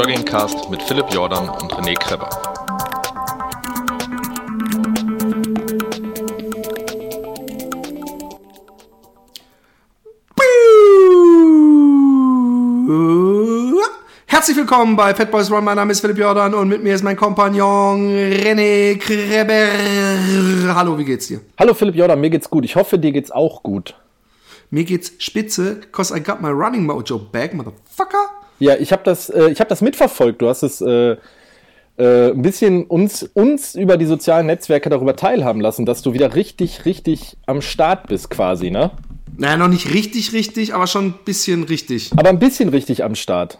Joggingcast mit Philipp Jordan und René Kreber. Herzlich willkommen bei Fat Boys Run. Mein Name ist Philipp Jordan und mit mir ist mein Kompagnon René Kreber. Hallo, wie geht's dir? Hallo Philipp Jordan, mir geht's gut. Ich hoffe, dir geht's auch gut. Mir geht's spitze, cause I got my running mojo back, motherfucker. Ja, ich habe das, äh, ich habe das mitverfolgt. Du hast es äh, äh, ein bisschen uns, uns über die sozialen Netzwerke darüber teilhaben lassen, dass du wieder richtig, richtig am Start bist, quasi, ne? Naja, noch nicht richtig, richtig, aber schon ein bisschen richtig. Aber ein bisschen richtig am Start.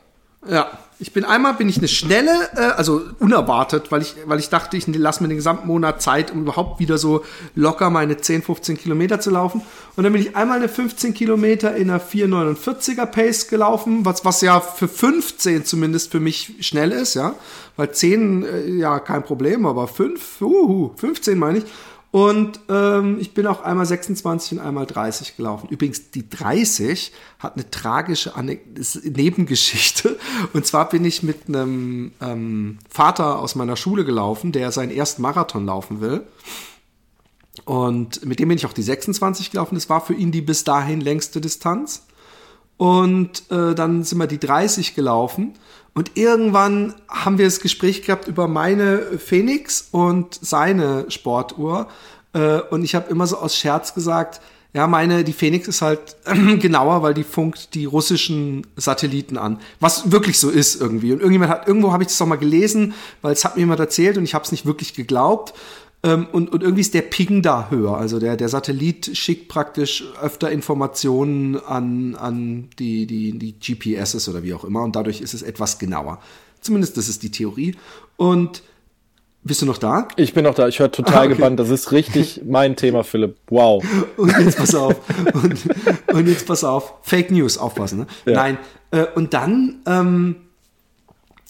Ja, ich bin einmal bin ich eine schnelle, äh, also unerwartet, weil ich, weil ich dachte, ich lasse mir den gesamten Monat Zeit, um überhaupt wieder so locker meine 10, 15 Kilometer zu laufen. Und dann bin ich einmal eine 15 Kilometer in einer 4,49er Pace gelaufen, was, was ja für 15 zumindest für mich schnell ist, ja. Weil 10, äh, ja, kein Problem, aber 5, uhu, 15 meine ich. Und ähm, ich bin auch einmal 26 und einmal 30 gelaufen. Übrigens, die 30 hat eine tragische Ane Nebengeschichte. Und zwar bin ich mit einem ähm, Vater aus meiner Schule gelaufen, der seinen ersten Marathon laufen will. Und mit dem bin ich auch die 26 gelaufen. Das war für ihn die bis dahin längste Distanz. Und äh, dann sind wir die 30 gelaufen. Und irgendwann haben wir das Gespräch gehabt über meine Phoenix und seine Sportuhr. Äh, und ich habe immer so aus Scherz gesagt, ja, meine, die Phoenix ist halt genauer, weil die funkt die russischen Satelliten an. Was wirklich so ist irgendwie. Und irgendjemand hat, irgendwo habe ich das auch mal gelesen, weil es hat mir jemand erzählt und ich habe es nicht wirklich geglaubt. Ähm, und, und irgendwie ist der Ping da höher. Also der, der Satellit schickt praktisch öfter Informationen an, an die, die, die GPSs oder wie auch immer. Und dadurch ist es etwas genauer. Zumindest das ist die Theorie. Und bist du noch da? Ich bin noch da. Ich höre total ah, okay. gebannt. Das ist richtig mein Thema, Philipp. Wow. Und jetzt pass auf. Und, und jetzt pass auf. Fake News, aufpassen. Ne? Ja. Nein. Äh, und dann ähm,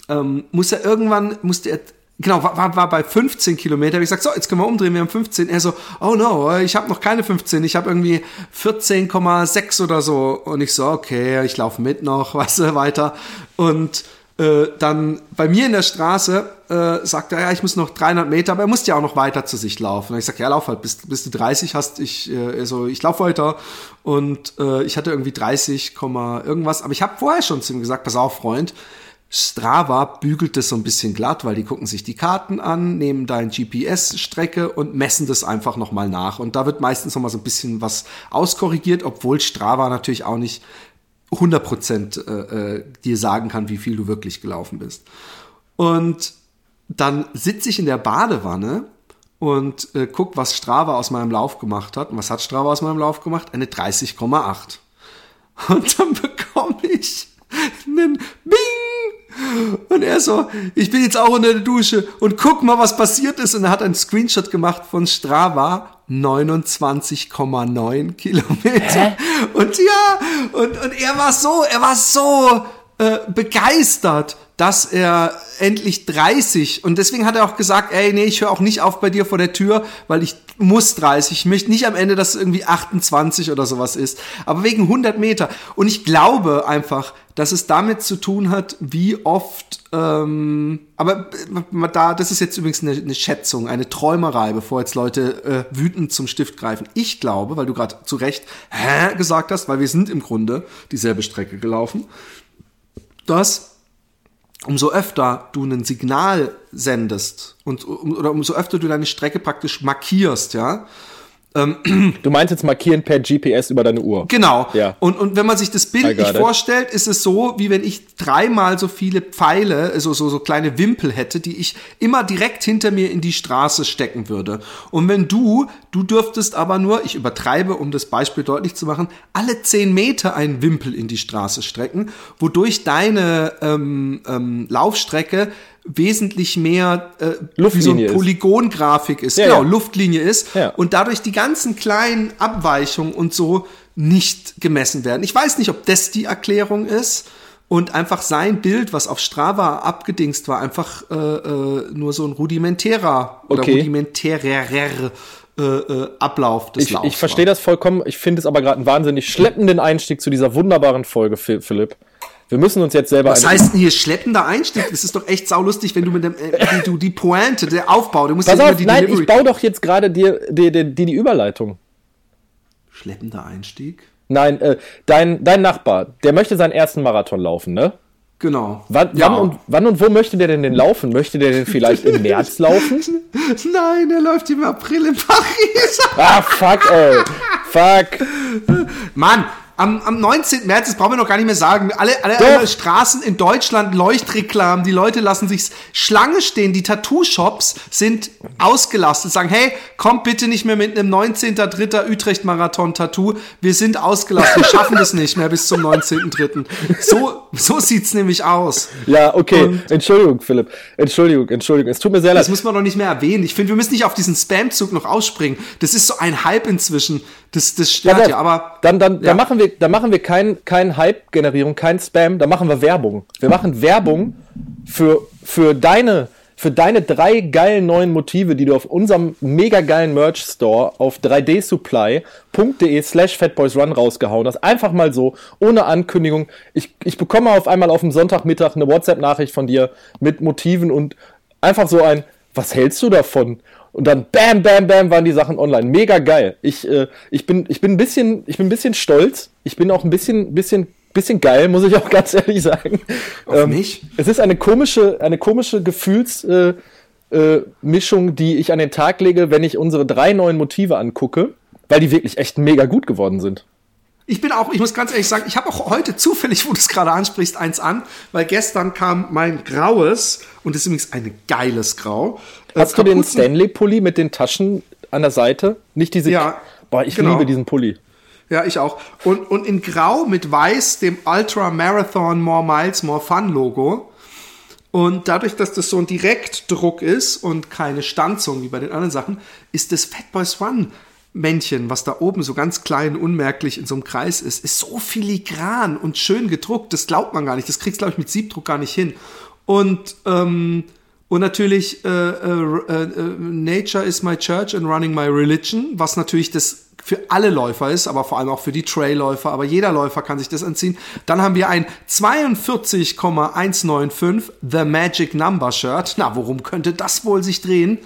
ähm, muss er irgendwann, musste er genau, war, war bei 15 Kilometer. Hab ich gesagt, so, jetzt können wir umdrehen, wir haben 15. Er so, oh no, ich habe noch keine 15, ich habe irgendwie 14,6 oder so. Und ich so, okay, ich laufe mit noch, weißt du, weiter. Und äh, dann bei mir in der Straße äh, sagt er, ja, ich muss noch 300 Meter, aber er muss ja auch noch weiter zu sich laufen. Und ich sag, ja, lauf halt, bis, bis du 30 hast. Ich, äh, so, ich lauf weiter. Und äh, ich hatte irgendwie 30, irgendwas. Aber ich habe vorher schon zu ihm gesagt, pass auf, Freund, Strava bügelt das so ein bisschen glatt, weil die gucken sich die Karten an, nehmen deine GPS-Strecke und messen das einfach nochmal nach. Und da wird meistens nochmal so ein bisschen was auskorrigiert, obwohl Strava natürlich auch nicht 100% äh, äh, dir sagen kann, wie viel du wirklich gelaufen bist. Und dann sitze ich in der Badewanne und äh, guck, was Strava aus meinem Lauf gemacht hat. Und was hat Strava aus meinem Lauf gemacht? Eine 30,8. Und dann bekomme ich einen Bing und er so, ich bin jetzt auch unter der Dusche und guck mal, was passiert ist. Und er hat einen Screenshot gemacht von Strava. 29,9 Kilometer. Hä? Und ja, und, und er war so, er war so äh, begeistert, dass er endlich 30 und deswegen hat er auch gesagt, ey, nee, ich höre auch nicht auf bei dir vor der Tür, weil ich muss 30. Ich möchte nicht am Ende, dass es irgendwie 28 oder sowas ist, aber wegen 100 Meter. Und ich glaube einfach, dass es damit zu tun hat, wie oft, ähm, aber äh, da, das ist jetzt übrigens eine, eine Schätzung, eine Träumerei, bevor jetzt Leute äh, wütend zum Stift greifen. Ich glaube, weil du gerade zu Recht hä gesagt hast, weil wir sind im Grunde dieselbe Strecke gelaufen, dass umso öfter du ein Signal sendest und oder umso öfter du deine Strecke praktisch markierst, ja, ähm, du meinst jetzt markieren per GPS über deine Uhr. Genau. Ja. Und, und wenn man sich das Bild nicht vorstellt, ist es so, wie wenn ich dreimal so viele Pfeile, so, so, so kleine Wimpel hätte, die ich immer direkt hinter mir in die Straße stecken würde. Und wenn du, du dürftest aber nur, ich übertreibe, um das Beispiel deutlich zu machen, alle zehn Meter einen Wimpel in die Straße strecken, wodurch deine ähm, ähm, Laufstrecke wesentlich mehr äh, wie so eine Polygongrafik ist, ja, genau, ja. Luftlinie ist ja. und dadurch die ganzen kleinen Abweichungen und so nicht gemessen werden. Ich weiß nicht, ob das die Erklärung ist und einfach sein Bild, was auf Strava abgedingst war, einfach äh, äh, nur so ein rudimentärer oder okay. rudimentärer äh, äh, Ablauf des ich, Laufs. Ich verstehe das vollkommen. Ich finde es aber gerade einen wahnsinnig schleppenden Einstieg zu dieser wunderbaren Folge, Philipp. Wir müssen uns jetzt selber. Was heißt denn hier schleppender Einstieg? Das ist doch echt saulustig, wenn du mit dem, äh, die, du, die Pointe, der Aufbau, du musst Pass ja immer auf, die nein, Delivery. ich baue doch jetzt gerade dir die, die, die, die Überleitung. Schleppender Einstieg? Nein, äh, dein, dein Nachbar, der möchte seinen ersten Marathon laufen, ne? Genau. Wann, Ja. wann, und, wann und wo möchte der denn den laufen? Möchte der denn vielleicht im März laufen? Nein, er läuft im April in Paris. Ah, fuck, ey. Fuck. Mann, am, am 19. März, das brauchen wir noch gar nicht mehr sagen, alle, alle, alle Straßen in Deutschland, Leuchtreklamen, die Leute lassen sich Schlange stehen, die Tattoo-Shops sind ausgelastet, sagen, hey, kommt bitte nicht mehr mit einem 19.3. Utrecht-Marathon-Tattoo, wir sind ausgelastet, wir schaffen das nicht mehr bis zum 19.3. So, so sieht's nämlich aus. Ja, okay. Und- Entschuldigung, Philipp. Entschuldigung, Entschuldigung. Es tut mir sehr leid. Das muss man doch nicht mehr erwähnen. Ich finde, wir müssen nicht auf diesen Spam-Zug noch ausspringen. Das ist so ein Hype inzwischen. Das, das stört ja, auf, aber. dann, dann, ja. dann machen wir, dann machen wir kein, kein Hype-Generierung, kein Spam, dann machen wir Werbung. Wir machen Werbung für, für deine, für deine drei geilen neuen Motive, die du auf unserem mega geilen Merch-Store auf 3dsupply.de slash fatboysrun rausgehauen hast. Einfach mal so, ohne Ankündigung. Ich, ich bekomme auf einmal auf dem Sonntagmittag eine WhatsApp-Nachricht von dir mit Motiven und einfach so ein, was hältst du davon? Und dann bam, bam, bam waren die Sachen online. Mega geil. Ich, äh, ich, bin, ich, bin ein bisschen, ich bin ein bisschen stolz. Ich bin auch ein bisschen, bisschen, bisschen geil, muss ich auch ganz ehrlich sagen. Auf mich? Es ist eine komische, eine komische Gefühlsmischung, äh, äh, die ich an den Tag lege, wenn ich unsere drei neuen Motive angucke, weil die wirklich echt mega gut geworden sind. Ich bin auch, ich muss ganz ehrlich sagen, ich habe auch heute zufällig, wo du es gerade ansprichst, eins an, weil gestern kam mein graues, und das ist übrigens ein geiles Grau. Hast du den Stanley-Pulli mit den Taschen an der Seite? Nicht diese. Ja, Boah, ich genau. liebe diesen Pulli. Ja, ich auch. Und, und in Grau mit Weiß, dem Ultra Marathon More Miles, More Fun Logo. Und dadurch, dass das so ein Direktdruck ist und keine Stanzung wie bei den anderen Sachen, ist das Fatboys One Männchen, was da oben so ganz klein, unmerklich in so einem Kreis ist, ist so filigran und schön gedruckt. Das glaubt man gar nicht. Das kriegst glaube ich, mit Siebdruck gar nicht hin. Und, ähm, und natürlich äh, äh, äh, Nature is my church and running my religion, was natürlich das für alle Läufer ist, aber vor allem auch für die Trailläufer, aber jeder Läufer kann sich das anziehen. Dann haben wir ein 42,195 The Magic Number Shirt. Na, worum könnte das wohl sich drehen?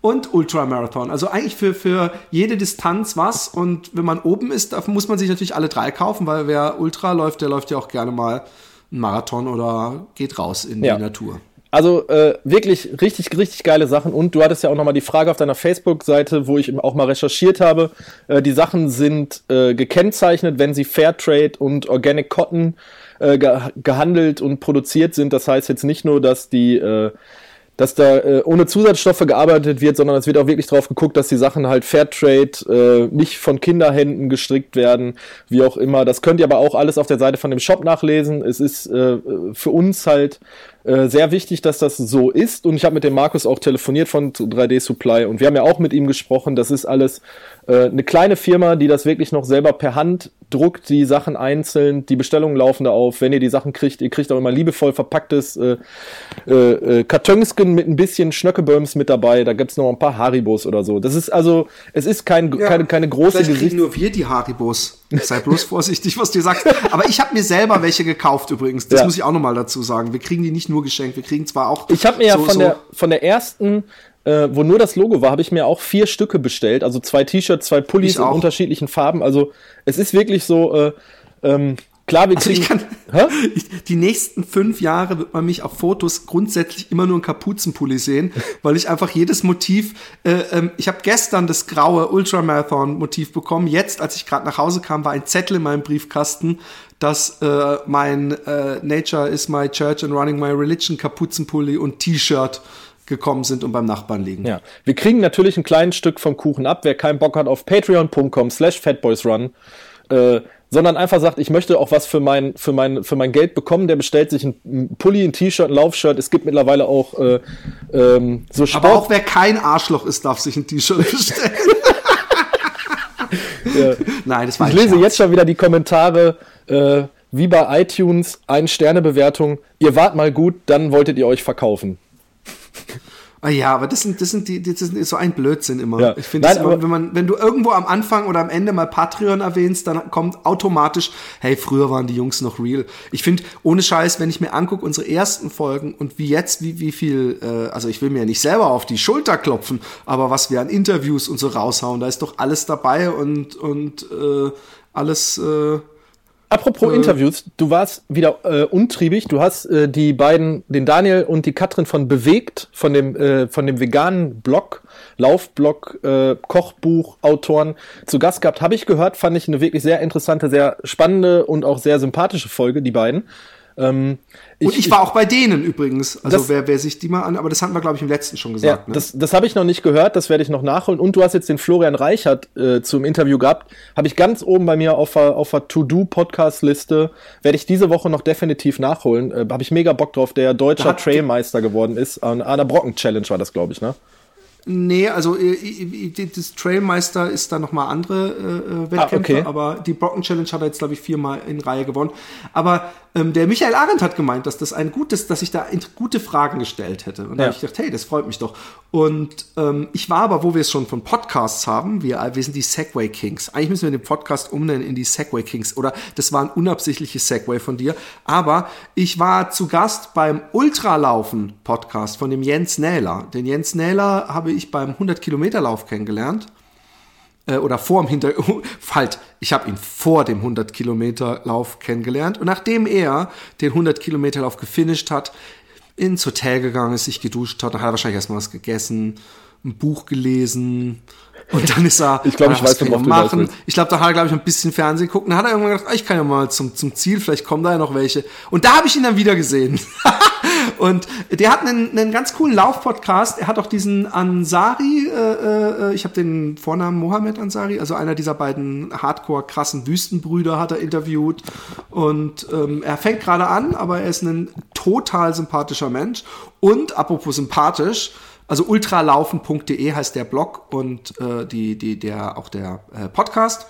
Und Ultramarathon. Also eigentlich für, für jede Distanz was. Und wenn man oben ist, da muss man sich natürlich alle drei kaufen, weil wer Ultra läuft, der läuft ja auch gerne mal einen Marathon oder geht raus in Ja. die Natur. Also äh, wirklich richtig, richtig geile Sachen. Und du hattest ja auch nochmal die Frage auf deiner Facebook-Seite, wo ich auch mal recherchiert habe. Äh, die Sachen sind äh, gekennzeichnet, wenn sie Fairtrade und Organic Cotton äh, ge gehandelt und produziert sind. Das heißt jetzt nicht nur, dass die äh, dass da äh, ohne Zusatzstoffe gearbeitet wird, sondern es wird auch wirklich drauf geguckt, dass die Sachen halt Fairtrade äh, nicht von Kinderhänden gestrickt werden, wie auch immer. Das könnt ihr aber auch alles auf der Seite von dem Shop nachlesen. Es ist äh, für uns halt äh, sehr wichtig, dass das so ist. Und ich habe mit dem Markus auch telefoniert von 3D Supply und wir haben ja auch mit ihm gesprochen. Das ist alles äh, eine kleine Firma, die das wirklich noch selber per Hand druckt, die Sachen einzeln, die Bestellungen laufen da auf. Wenn ihr die Sachen kriegt, ihr kriegt auch immer liebevoll verpacktes äh, äh, äh, Kartönsken mit ein bisschen Schnöckeböms mit dabei. Da gibt's noch ein paar Haribos oder so. Das ist also, es ist kein, keine, keine große Vielleicht kriegen Gesicht. nur wir die Haribos. Sei bloß vorsichtig, was du sagst. Aber ich habe mir selber welche gekauft übrigens. Das Ja. muss ich auch nochmal dazu sagen. Wir kriegen die nicht nur geschenkt. Wir kriegen zwar auch. Ich habe mir ja so- von, so- der, von der ersten, äh, wo nur das Logo war, habe ich mir auch vier Stücke bestellt. Also zwei T-Shirts, zwei Pullis in unterschiedlichen Farben. Also es ist wirklich so, äh, ähm, klar, wir Also kriegen. ich kann, ich, die nächsten fünf Jahre wird man mich auf Fotos grundsätzlich immer nur in Kapuzenpulli sehen, weil ich einfach jedes Motiv, äh, ähm, ich habe gestern das graue Ultramarathon-Motiv bekommen. Jetzt, als ich gerade nach Hause kam, war ein Zettel in meinem Briefkasten, dass äh, mein äh, Nature is my church and running my religion Kapuzenpulli und T-Shirt gekommen sind und beim Nachbarn liegen. Ja, wir kriegen natürlich ein kleines Stück vom Kuchen ab. Wer keinen Bock hat auf patreon.com slash fatboysrun, äh, sondern einfach sagt, ich möchte auch was für mein, für mein, für mein Geld bekommen, der bestellt sich ein, Pulli, ein T-Shirt, ein Laufshirt. Es gibt mittlerweile auch äh, ähm, so Sport. Aber auch wer kein Arschloch ist, darf sich ein T-Shirt bestellen. Nein, das war Ich lese Scherz. jetzt schon wieder die Kommentare, äh, wie bei iTunes, ein Sternebewertung. Ihr wart mal gut, dann wolltet ihr euch verkaufen. Ah ja, aber das sind, das sind die, das ist so ein Blödsinn immer. Ja. Ich finde, wenn man, wenn du irgendwo am Anfang oder am Ende mal Patreon erwähnst, dann kommt automatisch, hey, früher waren die Jungs noch real. Ich finde, ohne Scheiß, wenn ich mir angucke, unsere ersten Folgen und wie jetzt, wie, wie viel, äh, also ich will mir ja nicht selber auf die Schulter klopfen, aber was wir an Interviews und so raushauen, da ist doch alles dabei und, und äh, alles, äh, Apropos Interviews, du warst wieder äh, untriebig. Du hast äh, die beiden, den Daniel und die Katrin von Bewegt, von dem, äh, von dem veganen Blog, Laufblog, äh, Kochbuch, Autoren zu Gast gehabt. Habe ich gehört, fand ich eine wirklich sehr interessante, sehr spannende und auch sehr sympathische Folge, die beiden. Ähm, und ich, war auch bei denen übrigens. Also Das- wer, wer sich die mal an, aber das hatten wir, glaube ich, im letzten schon Ja, gesagt. ne? das, das habe ich noch nicht gehört, das werde ich noch nachholen. Und du hast jetzt den Florian Reichert äh, zum Interview gehabt. Habe ich ganz oben bei mir auf der, auf der To-Do-Podcast-Liste. Werde ich diese Woche noch definitiv nachholen. Äh, habe ich mega Bock drauf, der deutscher Trailmeister geworden ist. An einer Brocken-Challenge war das, glaube ich, ne? Nee, also äh, äh, das Trailmeister ist da nochmal andere äh, äh, Wettkämpfe, Ah, okay. aber die Brocken Challenge hat er jetzt, glaube ich, viermal in Reihe gewonnen. Aber ähm, der Michael Arendt hat gemeint, dass das ein gutes, dass ich da gute Fragen gestellt hätte. Und da Ja. habe ich gedacht, hey, das freut mich doch. Und ähm, ich war aber, wo wir es schon von Podcasts haben, wir, wir sind die Segway Kings. Eigentlich müssen wir den Podcast umnennen in die Segway Kings. Oder das war ein unabsichtliches Segway von dir. Aber ich war zu Gast beim Ultralaufen Podcast von dem Jens Nähler. Den Jens Nähler habe ich beim 100 Kilometer Lauf kennengelernt äh, oder vor dem Hinter halt, ich habe ihn vor dem 100 Kilometer Lauf kennengelernt und nachdem er den 100 Kilometer Lauf gefinisht hat, ins Hotel gegangen ist, sich geduscht hat, dann hat er wahrscheinlich erstmal was gegessen, ein Buch gelesen und dann ist er Ich glaub, ah, ich weiß, worauf ich du machen. willst. Ich glaube, da hat er glaube ich ein bisschen Fernsehen geguckt und dann hat er irgendwann gedacht, ah, ich kann ja mal zum zum Ziel, vielleicht kommen da ja noch welche und da habe ich ihn dann wieder gesehen. Und der hat einen, einen ganz coolen Lauf-Podcast. Er hat auch diesen Ansari, äh, äh, ich habe den Vornamen Mohammed Ansari, also einer dieser beiden hardcore krassen Wüstenbrüder hat er interviewt. Und ähm, er fängt gerade an, aber er ist ein total sympathischer Mensch. Und apropos sympathisch, also ultralaufen.de heißt der Blog und äh, die, die, der, auch der äh, Podcast.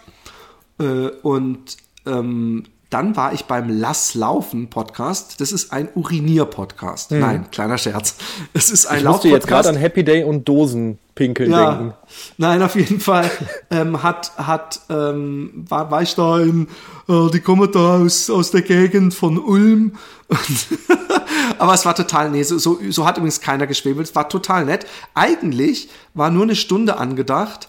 Äh, und ähm, dann war ich beim Lass Laufen Podcast. Das ist ein Urinier-Podcast. Nein, kleiner Scherz. Es ist ein Ich musste jetzt gerade Laufpodcast. an Happy Day und Dosenpinkeln denken. Ja, nein, auf jeden Fall ähm, hat, hat, ähm, war, war ich da in, äh, die kommen da aus, aus der Gegend von Ulm. Aber es war total, nee, so, so, so hat übrigens keiner geschwebelt. Es war total nett. Eigentlich war nur eine Stunde angedacht.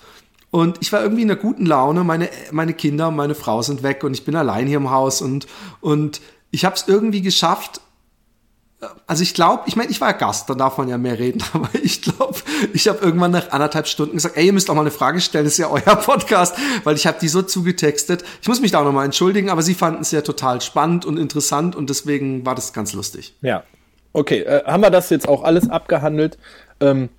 Und ich war irgendwie in einer guten Laune. Meine, meine Kinder und meine Frau sind weg und ich bin allein hier im Haus. Und, und ich habe es irgendwie geschafft, also ich glaube, ich meine, ich war ja Gast, dann darf man ja mehr reden, aber ich glaube, ich habe irgendwann nach anderthalb Stunden gesagt, ey, ihr müsst auch mal eine Frage stellen, das ist ja euer Podcast, weil ich habe die so zugetextet. Ich muss mich da auch nochmal entschuldigen, aber sie fanden es ja total spannend und interessant und deswegen war das ganz lustig. Ja. Okay, äh, haben wir das jetzt auch alles abgehandelt? Ähm,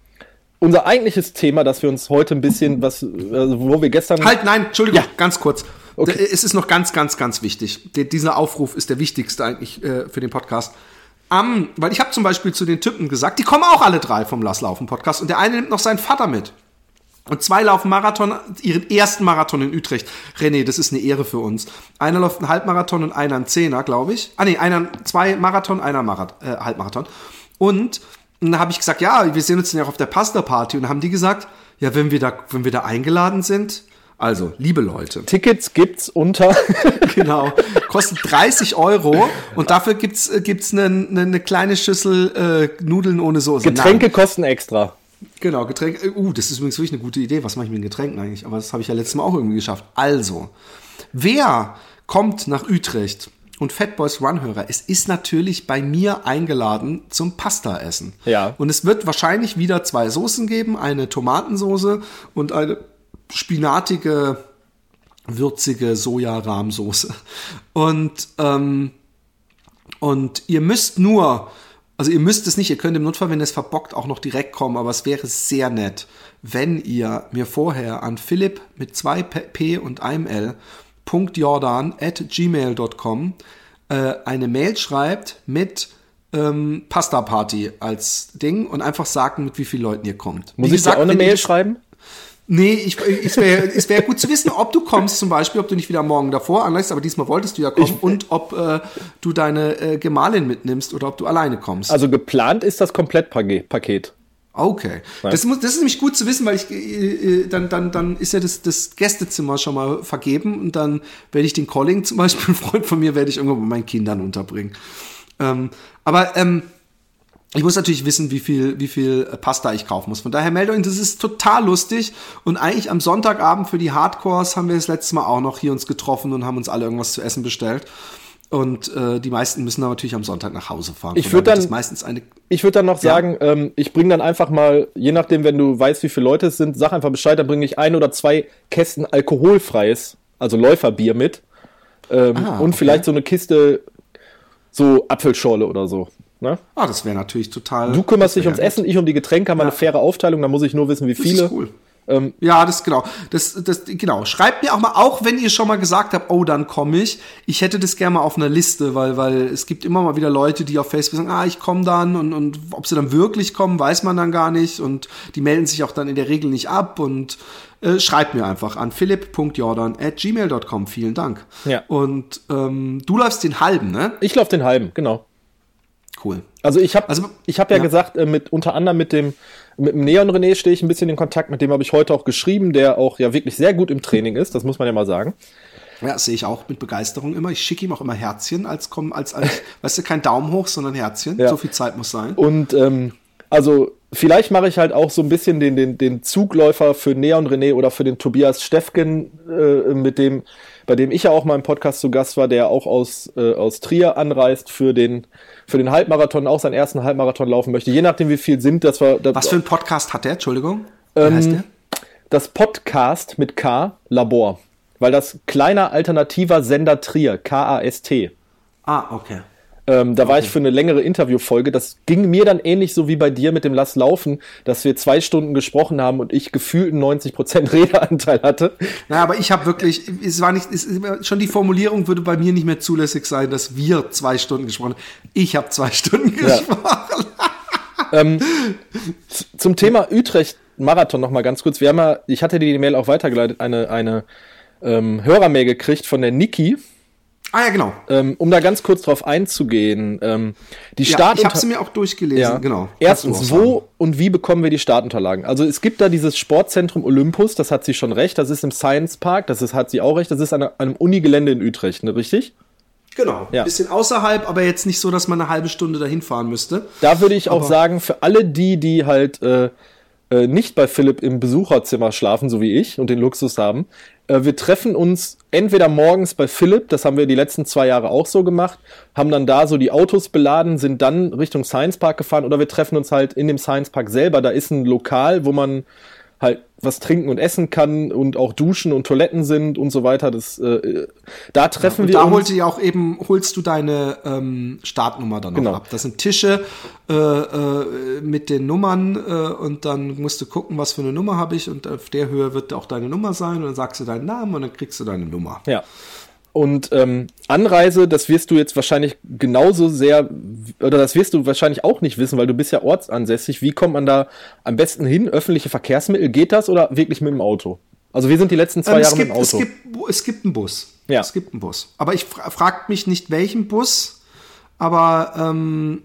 unser eigentliches Thema, dass wir uns heute ein bisschen, was, also wo wir gestern. Halt, nein, Entschuldigung, Ja. ganz kurz. Okay. Es ist noch ganz, ganz, ganz wichtig. Dieser Aufruf ist der wichtigste eigentlich äh, für den Podcast. Am, weil ich habe zum Beispiel zu den Typen gesagt, die kommen auch alle drei vom Lass Laufen Podcast und der eine nimmt noch seinen Vater mit. Und zwei laufen Marathon, ihren ersten Marathon in Utrecht. René, das ist eine Ehre für uns. Einer läuft einen Halbmarathon und einer einen Zehner, glaube ich. Ah nee, einer, zwei Marathon, einer Marath äh, Halbmarathon. Und dann habe ich gesagt, ja, wir sehen uns dann ja auch auf der Pasta-Party. Und dann haben die gesagt, ja, wenn wir da, wenn wir da eingeladen sind, also, liebe Leute, Tickets gibt's unter. genau, kostet 30 Euro und dafür gibt's äh, gibt's eine, eine, eine kleine Schüssel äh, Nudeln ohne Soße. Getränke Nein. kosten extra. Genau, Getränke. Uh, das ist übrigens wirklich eine gute Idee. Was mache ich mit den Getränken eigentlich? Aber das habe ich ja letztes Mal auch irgendwie geschafft. Also, wer kommt nach Utrecht und Fatboys Run-Hörer? Es ist natürlich bei mir eingeladen zum Pasta-Essen. Ja. Und es wird wahrscheinlich wieder zwei Soßen geben. Eine Tomatensoße und eine spinatige, würzige Soja-Rahmsoße. Und, ähm, und ihr müsst nur, also ihr müsst es nicht, ihr könnt im Notfall, wenn ihr es verbockt, auch noch direkt kommen, aber es wäre sehr nett, wenn ihr mir vorher an Philipp mit zwei P und einem L gmail.com äh, eine Mail schreibt mit ähm, Pasta Party als Ding und einfach sagen, mit wie vielen Leuten ihr kommt. Muss Wie ich dir auch eine Mail das- schreiben? Nee, ich, es wäre es wär gut zu wissen, ob du kommst zum Beispiel, ob du nicht wieder morgen davor anlässt, aber diesmal wolltest du ja kommen und ob äh, du deine äh, Gemahlin mitnimmst oder ob du alleine kommst. Also geplant ist das Komplettpaket. Okay. Das, muss, das ist nämlich gut zu wissen, weil ich äh, äh, dann, dann, dann ist ja das, das Gästezimmer schon mal vergeben und dann werde ich den Calling zum Beispiel, ein Freund von mir, werde ich irgendwo bei meinen Kindern unterbringen. Ähm, aber ähm, ich muss natürlich wissen, wie viel, wie viel Pasta ich kaufen muss. Von daher meldet euch, das ist total lustig. Und eigentlich am Sonntagabend für die Hardcores haben wir das letzte Mal auch noch hier uns getroffen und haben uns alle irgendwas zu essen bestellt. Und äh, die meisten müssen dann natürlich am Sonntag nach Hause fahren. Ich würde dann meistens eine. Ich würde dann noch Ja. sagen, ähm, ich bringe dann einfach mal, je nachdem, wenn du weißt, wie viele Leute es sind, sag einfach Bescheid, dann bringe ich ein oder zwei Kästen alkoholfreies, also Läuferbier mit. Ähm, Ah, und okay. vielleicht so eine Kiste so Apfelschorle oder so. Ne? Ah, das wäre natürlich total. Du kümmerst das dich ums ja Essen, ich um die Getränke, haben wir eine faire Aufteilung, da muss ich nur wissen, wie Das viele. ist cool. Ja, das genau. Das, das genau. Schreibt mir auch mal, auch wenn ihr schon mal gesagt habt, oh, dann komme ich. Ich hätte das gerne mal auf einer Liste, weil, weil es gibt immer mal wieder Leute, die auf Facebook sagen, ah, ich komme dann und, und ob sie dann wirklich kommen, weiß man dann gar nicht und die melden sich auch dann in der Regel nicht ab und äh, schreibt mir einfach an philipp.jordan at gmail.com. Vielen Dank. Ja. Und ähm, du läufst den halben, ne? Ich laufe den halben, genau. Cool. Also ich habe Also- ich hab ja, ja. gesagt, äh, mit unter anderem mit dem mit dem Neon René stehe ich ein bisschen in Kontakt, mit dem habe ich heute auch geschrieben, der auch ja wirklich sehr gut im Training ist, das muss man ja mal sagen. Ja, das sehe ich auch mit Begeisterung immer. Ich schicke ihm auch immer Herzchen als kommen, als, als weißt du, kein Daumen hoch, sondern Herzchen. Ja. So viel Zeit muss sein. Und ähm, also vielleicht mache ich halt auch so ein bisschen den, den, den Zugläufer für Neon René oder für den Tobias Steffgen, äh, mit dem, bei dem ich ja auch mal im Podcast zu Gast war, der auch aus, äh, aus Trier anreist für den, für den Halbmarathon, auch seinen ersten Halbmarathon laufen möchte. Je nachdem, wie viel sind, das war das, Was für ein Podcast hat der? Entschuldigung. Wie Ähm, heißt der? das Podcast mit K Labor. Weil das kleiner alternativer Sender Trier, K-A-S-T. Ah, okay. Ähm, da war ich für eine längere Interviewfolge. Das ging mir dann ähnlich so wie bei dir mit dem Lass laufen, dass wir zwei Stunden gesprochen haben und ich gefühlt einen 90% Redeanteil hatte. Naja, aber ich habe wirklich, es war nicht, es, schon die Formulierung würde bei mir nicht mehr zulässig sein, dass wir zwei Stunden gesprochen haben. Ich habe zwei Stunden Ja. gesprochen. Zum Thema Utrecht Marathon noch mal ganz kurz. Wir haben ja, ich hatte dir die Mail auch weitergeleitet, eine, eine ähm, Hörermail gekriegt von der Niki. Ah ja, genau. Ähm, um da ganz kurz drauf einzugehen. Ähm, die Ja, Start ich habe sie mir auch durchgelesen, Ja. genau. Erstens, auch wo und wie bekommen wir die Startunterlagen? Also es gibt da dieses Sportzentrum Olympus, das hat sie schon recht, das ist im Science Park, das ist, hat sie auch recht, das ist an einem Unigelände in Utrecht, ne, richtig? Genau. Ja. Bisschen außerhalb, aber jetzt nicht so, dass man eine halbe Stunde dahin fahren müsste. Da würde ich auch Aber- sagen, für alle die, die halt äh, äh, nicht bei Philipp im Besucherzimmer schlafen, so wie ich, und den Luxus haben, äh, wir treffen uns entweder morgens bei Philipp, das haben wir die letzten zwei Jahre auch so gemacht, haben dann da so die Autos beladen, sind dann Richtung Science Park gefahren, oder wir treffen uns halt in dem Science Park selber. Da ist ein Lokal, wo man halt was trinken und essen kann und auch Duschen und Toiletten sind und so weiter. Das, äh, da treffen Und wir da uns. holt ihr auch eben, holst du deine ähm, Startnummer dann noch Genau. ab. Das sind Tische äh, äh, mit den Nummern äh, und dann musst du gucken, was für eine Nummer habe ich und auf der Höhe wird auch deine Nummer sein und dann sagst du deinen Namen und dann kriegst du deine Nummer. Ja. Und ähm, Anreise, das wirst du jetzt wahrscheinlich genauso sehr, oder das wirst du wahrscheinlich auch nicht wissen, weil du bist ja ortsansässig. Wie kommt man da am besten hin? Öffentliche Verkehrsmittel, geht das oder wirklich mit dem Auto? Also wir sind die letzten zwei Ähm, Jahre es, mit gibt, dem es, Auto. gibt, es gibt einen Bus. Ja. Es gibt einen Bus. Aber ich fra fragt mich nicht, welchen Bus, aber ähm,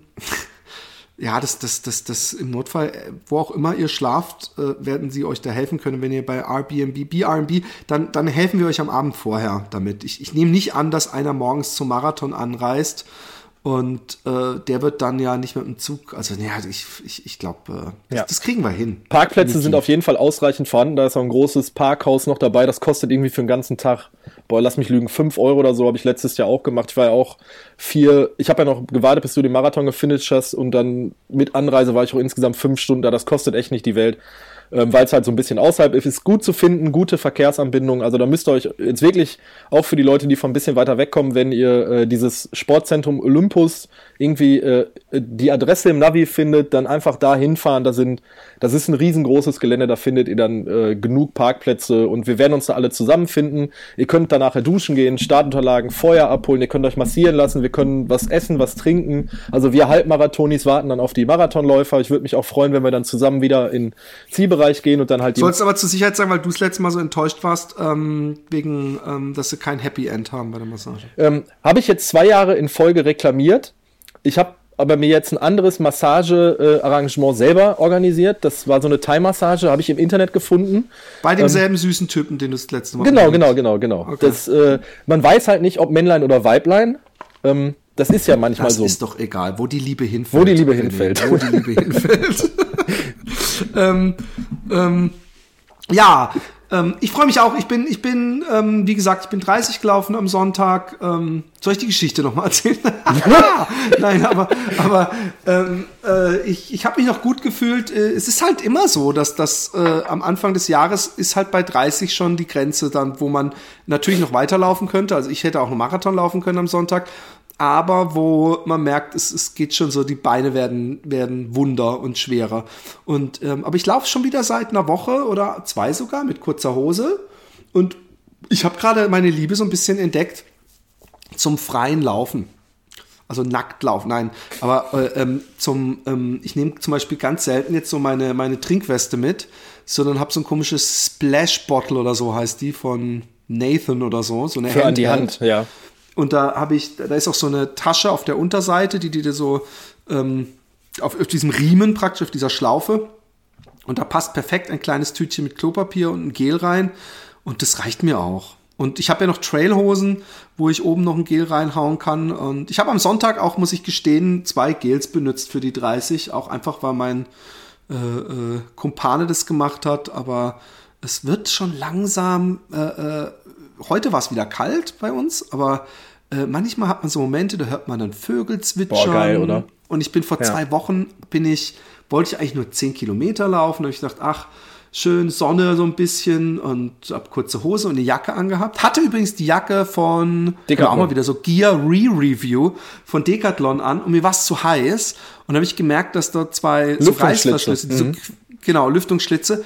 ja, das, das, das, das im Notfall, äh, wo auch immer ihr schlaft, äh, werden sie euch da helfen können. Wenn ihr bei Airbnb, BRB, dann, dann helfen wir euch am Abend vorher damit. Ich, ich nehme nicht an, dass einer morgens zum Marathon anreist und äh, der wird dann ja nicht mit dem Zug, also ja, ich, ich, ich glaube, äh, das, Ja. das kriegen wir hin. Parkplätze sind auf jeden Fall ausreichend vorhanden. Da ist auch ein großes Parkhaus noch dabei. Das kostet irgendwie für den ganzen Tag, boah, lass mich lügen, 5 Euro oder so. Habe ich letztes Jahr auch gemacht. Ich war ja auch vier, ich habe ja noch gewartet, bis du den Marathon gefinisht hast und dann mit Anreise war ich auch insgesamt fünf Stunden da. Das kostet echt nicht die Welt. Ähm, Weil es halt so ein bisschen außerhalb ist, ist gut zu finden, gute Verkehrsanbindung. Also da müsst ihr euch jetzt wirklich, auch für die Leute, die von ein bisschen weiter wegkommen, wenn ihr äh, dieses Sportzentrum Olympus irgendwie äh, die Adresse im Navi findet, dann einfach da hinfahren. Da sind, das ist ein riesengroßes Gelände, da findet ihr dann äh, genug Parkplätze und wir werden uns da alle zusammenfinden. Ihr könnt dann nachher duschen gehen, Startunterlagen, Feuer abholen, ihr könnt euch massieren lassen, wir können was essen, was trinken. Also wir Halbmarathonis warten dann auf die Marathonläufer. Ich würde mich auch freuen, wenn wir dann zusammen wieder in Zielbereich gehen und dann halt die Sollst aber zur Sicherheit sagen, weil du das letzte Mal so enttäuscht warst, ähm, wegen, ähm, dass sie kein Happy End haben bei der Massage. Ähm, habe ich jetzt zwei Jahre in Folge reklamiert. Ich habe aber mir jetzt ein anderes Massagearrangement selber organisiert. Das war so eine Thai-Massage, habe ich im Internet gefunden. Bei demselben ähm, süßen Typen, den du das letzte Mal Genau, genau, genau, genau. Okay. Das, äh, man weiß halt nicht, ob Männlein oder Weiblein. Ähm, das ist ja manchmal das so. Das ist doch egal, wo die Liebe hinfällt. Wo die Liebe hinfällt. Wo die Liebe hinfällt. ähm, ähm, ja, ähm, ich freue mich auch. Ich bin, ich bin, ähm, wie gesagt, ich bin 30 gelaufen am Sonntag. Ähm, soll ich die Geschichte nochmal erzählen? Nein, aber, aber ähm, äh, ich, ich habe mich noch gut gefühlt. Äh, es ist halt immer so, dass das äh, am Anfang des Jahres ist halt bei 30 schon die Grenze dann, wo man natürlich noch weiterlaufen könnte. Also ich hätte auch einen Marathon laufen können am Sonntag aber wo man merkt, es, es geht schon so, die Beine werden, werden wunder und schwerer. Und, ähm, aber ich laufe schon wieder seit einer Woche oder zwei sogar mit kurzer Hose. Und ich habe gerade meine Liebe so ein bisschen entdeckt zum freien Laufen. Also nackt laufen, nein. Aber äh, ähm, zum, ähm, ich nehme zum Beispiel ganz selten jetzt so meine, meine Trinkweste mit, sondern habe so ein komisches Splash Bottle oder so heißt die von Nathan oder so. So eine Für an die Hand, ja. Und da habe ich, da ist auch so eine Tasche auf der Unterseite, die dir so ähm, auf, auf diesem Riemen praktisch, auf dieser Schlaufe. Und da passt perfekt ein kleines Tütchen mit Klopapier und ein Gel rein. Und das reicht mir auch. Und ich habe ja noch Trailhosen, wo ich oben noch ein Gel reinhauen kann. Und ich habe am Sonntag auch, muss ich gestehen, zwei Gels benutzt für die 30. Auch einfach, weil mein äh, äh, Kumpane das gemacht hat. Aber es wird schon langsam. Äh, äh, heute war es wieder kalt bei uns, aber äh, manchmal hat man so Momente, da hört man dann Vögel zwitschern. Boah, geil, oder? Und ich bin vor ja. zwei Wochen, bin ich, wollte ich eigentlich nur zehn Kilometer laufen. Da habe ich gedacht, ach, schön Sonne so ein bisschen und hab kurze Hose und eine Jacke angehabt. Hatte übrigens die Jacke von Decathlon. auch mal wieder so Gear Re-Review von Decathlon an und mir war es zu heiß und habe ich gemerkt, dass dort zwei so Reißverschlüsse, mhm. so, genau, Lüftungsschlitze,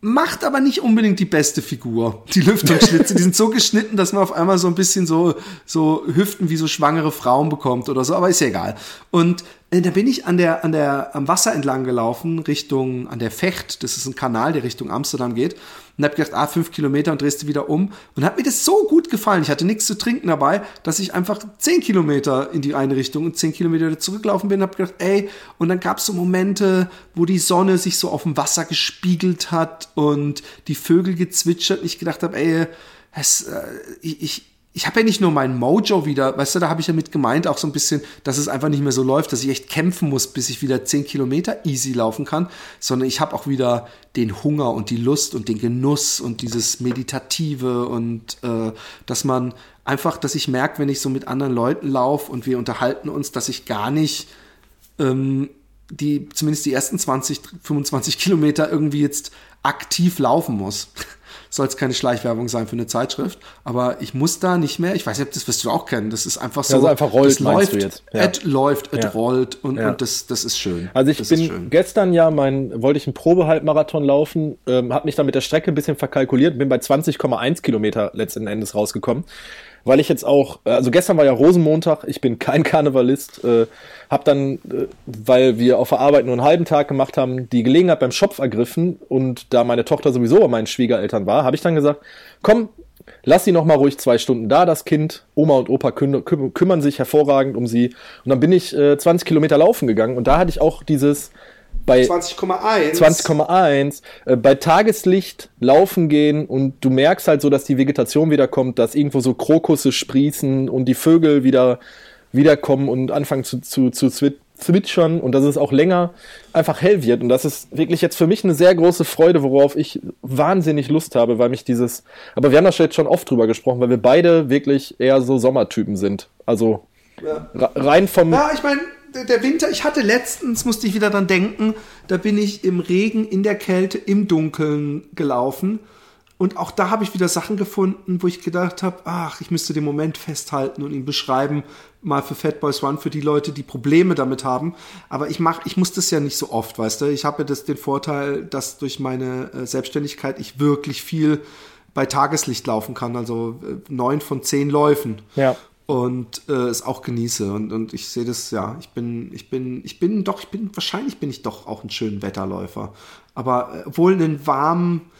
macht aber nicht unbedingt die beste Figur. Die Lüftungsschlitze, die sind so geschnitten, dass man auf einmal so ein bisschen so, so Hüften wie so schwangere Frauen bekommt oder so, aber ist ja egal. Und da bin ich an der, an der, am Wasser entlang gelaufen, Richtung, an der Fecht, das ist ein Kanal, der Richtung Amsterdam geht und habe gedacht, ah, fünf Kilometer und drehst du wieder um. Und hat mir das so gut gefallen. Ich hatte nichts zu trinken dabei, dass ich einfach zehn Kilometer in die eine Richtung und zehn Kilometer zurücklaufen bin. Habe gedacht, ey, und dann gab es so Momente, wo die Sonne sich so auf dem Wasser gespiegelt hat und die Vögel gezwitschert. Und ich gedacht habe, ey, es, äh, ich, ich ich habe ja nicht nur mein Mojo wieder, weißt du, da habe ich ja mit gemeint, auch so ein bisschen, dass es einfach nicht mehr so läuft, dass ich echt kämpfen muss, bis ich wieder 10 Kilometer easy laufen kann, sondern ich habe auch wieder den Hunger und die Lust und den Genuss und dieses Meditative und äh, dass man einfach, dass ich merke, wenn ich so mit anderen Leuten laufe und wir unterhalten uns, dass ich gar nicht ähm, die, zumindest die ersten 20, 25 Kilometer irgendwie jetzt aktiv laufen muss soll es keine Schleichwerbung sein für eine Zeitschrift, aber ich muss da nicht mehr, ich weiß nicht, ob das wirst du auch kennen, das ist einfach so, also einfach rollt, das läuft, jetzt. Ja. et läuft, et ja. rollt und, ja. und das, das ist schön. Also ich das bin gestern ja mein, wollte ich einen Probehalbmarathon laufen, ähm, habe mich dann mit der Strecke ein bisschen verkalkuliert, bin bei 20,1 Kilometer letzten Endes rausgekommen weil ich jetzt auch, äh, also gestern war ja Rosenmontag, ich bin kein Karnevalist, äh, habe dann, äh, weil wir auf der Arbeit nur einen halben Tag gemacht haben, die Gelegenheit beim Schopf ergriffen und da meine Tochter sowieso bei meinen Schwiegereltern war, habe ich dann gesagt, komm, lass sie noch mal ruhig zwei Stunden da, das Kind. Oma und Opa küm kümmern sich hervorragend um sie. Und dann bin ich äh, 20 Kilometer laufen gegangen und da hatte ich auch dieses, bei 20,1 20,1 äh, bei Tageslicht laufen gehen und du merkst halt so, dass die Vegetation wieder kommt, dass irgendwo so Krokusse sprießen und die Vögel wieder wiederkommen und anfangen zu, zu, zu zwitschern und dass es auch länger einfach hell wird. Und das ist wirklich jetzt für mich eine sehr große Freude, worauf ich wahnsinnig Lust habe, weil mich dieses, aber wir haben da jetzt schon oft drüber gesprochen, weil wir beide wirklich eher so Sommertypen sind. Also ja. rein vom. Ja, ich meine, der Winter, ich hatte letztens, musste ich wieder dran denken, da bin ich im Regen, in der Kälte, im Dunkeln gelaufen. Und auch da habe ich wieder Sachen gefunden, wo ich gedacht habe, ach, ich müsste den Moment festhalten und ihn beschreiben, mal für Fat Boys One, für die Leute, die Probleme damit haben. Aber ich mach, ich muss das ja nicht so oft, weißt du. Ich habe ja das, den Vorteil, dass durch meine äh, Selbstständigkeit ich wirklich viel bei Tageslicht laufen kann, also äh, neun von zehn Läufen. Ja und äh, es auch genieße. Und, und ich sehe das ja ich bin ich bin ich bin doch ich bin wahrscheinlich bin ich doch auch ein schöner Wetterläufer. Aber äh, wohl einen warmen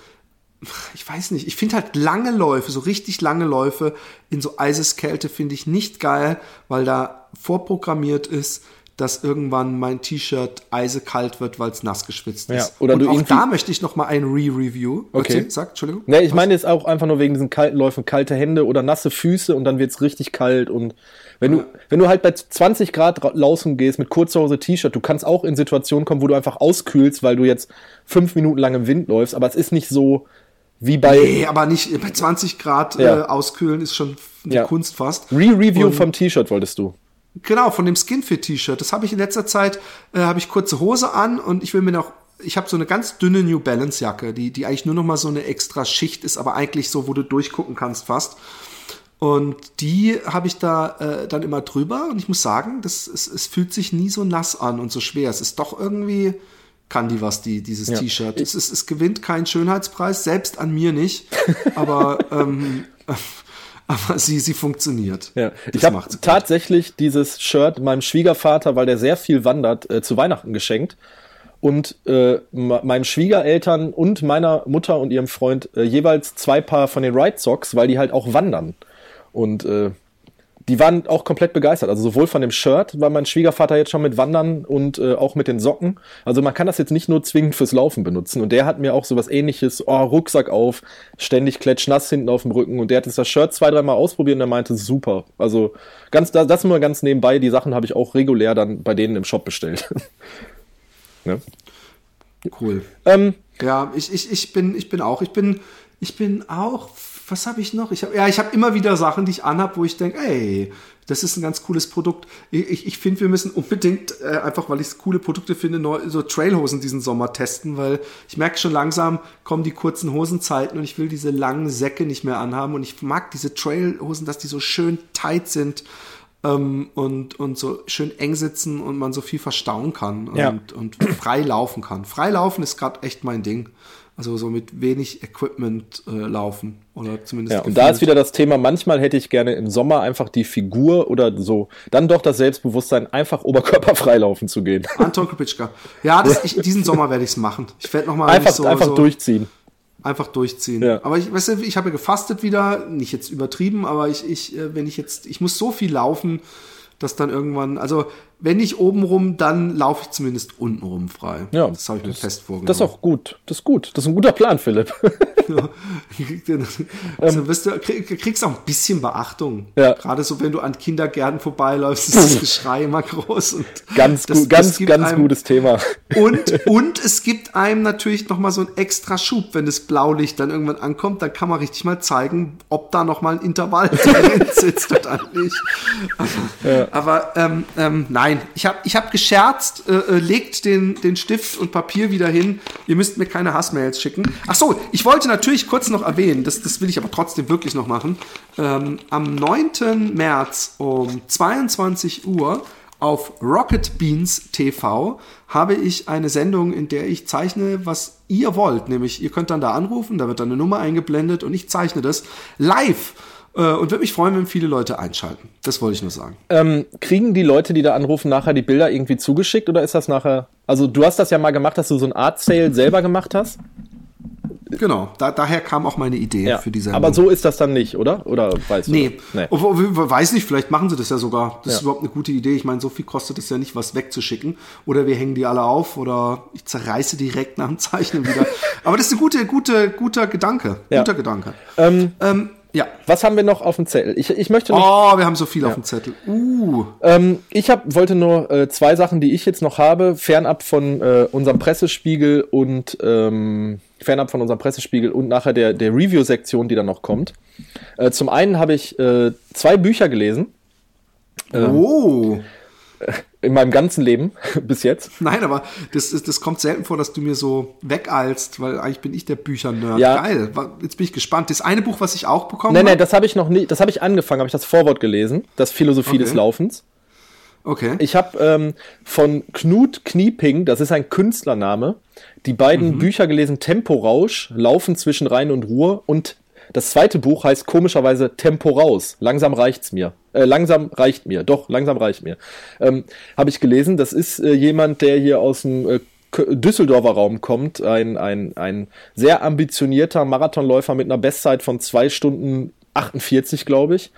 ich weiß nicht ich finde halt lange Läufe so richtig lange Läufe in so Eiseskälte finde ich nicht geil weil da vorprogrammiert ist dass irgendwann mein T-Shirt eisekalt wird, weil es nass geschwitzt ist. Ja, oder Und auch da möchte ich noch mal ein Re-Review. Okay. Erzähl, Sag, Entschuldigung. Ne, ich Was? meine jetzt auch einfach nur wegen diesen kalten Läufen, kalte Hände oder nasse Füße und dann wird's richtig kalt und wenn du, wenn du halt bei 20 Grad ra- laufen gehst mit kurzer Hose T-Shirt, du kannst auch in Situationen kommen, wo du einfach auskühlst, weil du jetzt fünf Minuten lang im Wind läufst, aber es ist nicht so wie bei Nee, aber nicht bei 20 Grad Ja. äh, auskühlen ist schon eine Ja. Kunst fast. Re-Review vom T-Shirt wolltest du. Genau, von dem Skinfit-T-Shirt. Das habe ich in letzter Zeit, äh, habe ich kurze Hose an und ich will mir noch, ich habe so eine ganz dünne New Balance Jacke, die, die eigentlich nur noch mal so eine extra Schicht ist, aber eigentlich so, wo du durchgucken kannst fast. Und die habe ich da äh, dann immer drüber und ich muss sagen, das, es, es fühlt sich nie so nass an und so schwer. Es ist doch irgendwie, kann die was, die, dieses Ja. T-Shirt. Es, ist, es gewinnt keinen Schönheitspreis, selbst an mir nicht, aber, ähm, aber sie, sie funktioniert. Ja, Das ich habe tatsächlich dieses Shirt meinem Schwiegervater, weil der sehr viel wandert, äh, zu Weihnachten geschenkt. Und äh, meinen Schwiegereltern und meiner Mutter und ihrem Freund äh, jeweils zwei Paar von den Ride Socks, weil die halt auch wandern. Und äh, die waren auch komplett begeistert. Also sowohl von dem Shirt war mein Schwiegervater jetzt schon mit Wandern und äh, auch mit den Socken. Also man kann das jetzt nicht nur zwingend fürs Laufen benutzen. Und der hat mir auch sowas ähnliches, oh, Rucksack auf, ständig klatschnass hinten auf dem Rücken. Und der hat jetzt das Shirt zwei, dreimal ausprobiert und er meinte, super. Also ganz, das, das nur ganz nebenbei. Die Sachen habe ich auch regulär dann bei denen im Shop bestellt. ne? Cool. ähm, Ja, ich, ich, ich bin, ich bin auch, ich bin, ich bin auch, was habe ich noch? Ich hab, ja, ich habe immer wieder Sachen, die ich anhab, wo ich denke, ey, das ist ein ganz cooles Produkt. Ich, ich, ich finde, wir müssen unbedingt, äh, einfach weil ich coole Produkte finde, neu, so Trailhosen diesen Sommer testen, weil ich merke schon langsam kommen die kurzen Hosenzeiten und ich will diese langen Säcke nicht mehr anhaben und ich mag diese Trailhosen, dass die so schön tight sind. Ähm, und, und so schön eng sitzen und man so viel verstauen kann und, Ja. und frei laufen kann. Frei laufen ist gerade echt mein Ding. Also so mit wenig Equipment äh, laufen oder zumindest. Ja, und da gefühlt. ist wieder das Thema, manchmal hätte ich gerne im Sommer einfach die Figur oder so, dann doch das Selbstbewusstsein, einfach oberkörperfrei laufen zu gehen. Anton Kopitschka. Ja, das, ich, diesen Sommer werde ich es machen. Ich werde nochmal Einfach, so, einfach so durchziehen. einfach durchziehen. Ja. Aber ich weißt du, ich habe ja gefastet wieder, nicht jetzt übertrieben, aber ich, ich, äh, wenn ich jetzt, ich muss so viel laufen, dass dann irgendwann, also wenn nicht oben rum, dann laufe ich zumindest unten rum frei. Ja, das habe ich mir fest vorgenommen. Das ist auch gut. Das ist gut. Das ist ein guter Plan, Philipp. Ja. also wirst du, krieg, kriegst auch ein bisschen Beachtung. Ja. Gerade so, wenn du an Kindergärten vorbeiläufst, ist das Geschrei immer groß. Und Ganz, das- gut, das ganz, ganz einem- gutes Thema. Und, und es gibt einem natürlich noch mal so einen extra Schub, wenn das Blaulicht dann irgendwann ankommt, dann kann man richtig mal zeigen, ob da noch mal ein Intervall drin sitzt oder nicht. Aber, aber ähm, ähm, nein, ich habe ich hab gescherzt, äh, äh, legt den, den Stift und Papier wieder hin. Ihr müsst mir keine Hassmails schicken. Ach so, ich wollte natürlich kurz noch erwähnen, das, das will ich aber trotzdem wirklich noch machen. Ähm, am 9. März um 22 Uhr auf Rocket Beans TV habe ich eine Sendung, in der ich zeichne, was ihr wollt. Nämlich, ihr könnt dann da anrufen, da wird dann eine Nummer eingeblendet und ich zeichne das live. Äh, Und würde mich freuen, wenn viele Leute einschalten. Das wollte ich nur sagen. Ähm, kriegen die Leute, die da anrufen, nachher die Bilder irgendwie zugeschickt oder ist das nachher. Also, du hast das ja mal gemacht, dass du so ein Art Sale selber gemacht hast. Genau, da, daher kam auch meine Idee für die Sendung. Aber so ist das dann nicht, oder? Oder weißt du? Nee, nee. Weiß nicht, vielleicht machen sie das ja sogar. Das ist Ja. überhaupt eine gute Idee. Ich meine, so viel kostet es ja nicht, was wegzuschicken. Oder wir hängen die alle auf oder ich zerreiße direkt nach dem Zeichnen wieder. Aber das ist ein gute, gute, guter Gedanke. Ja. Guter Gedanke. Ähm, Ähm, ja. was haben wir noch auf dem Zettel? Ich, ich möchte noch. Oh, wir haben so viel auf dem Zettel. Uh. Ähm, ich hab, wollte nur äh, zwei Sachen, die ich jetzt noch habe, fernab von äh, unserem Pressespiegel und ähm, fernab von unserem Pressespiegel und nachher der, der Review-Sektion, die dann noch kommt. Äh, zum einen habe ich äh, zwei Bücher gelesen Oh. in meinem ganzen Leben bis jetzt. Nein, aber das, ist, das kommt selten vor, dass du mir so wegeilst, weil eigentlich bin ich der Büchernerd. Ja. Geil. Jetzt bin ich gespannt. Das eine Buch, was ich auch bekommen Nein, nein, habe. das habe ich noch nie, das habe ich angefangen, habe ich das Vorwort gelesen, das Philosophie Okay. des Laufens. Okay. Ich habe ähm, von Knut Knieping, das ist ein Künstlername, die beiden Mhm. Bücher gelesen, Temporausch, Laufen zwischen Rhein und Ruhr und das zweite Buch heißt komischerweise Tempo raus. Langsam reicht's mir. Äh, langsam reicht mir. Doch, langsam reicht mir. Ähm, habe ich gelesen. Das ist äh, jemand, der hier aus dem äh, Düsseldorfer Raum kommt. Ein, ein, ein sehr ambitionierter Marathonläufer mit einer Bestzeit von zwei Stunden 48, glaube ich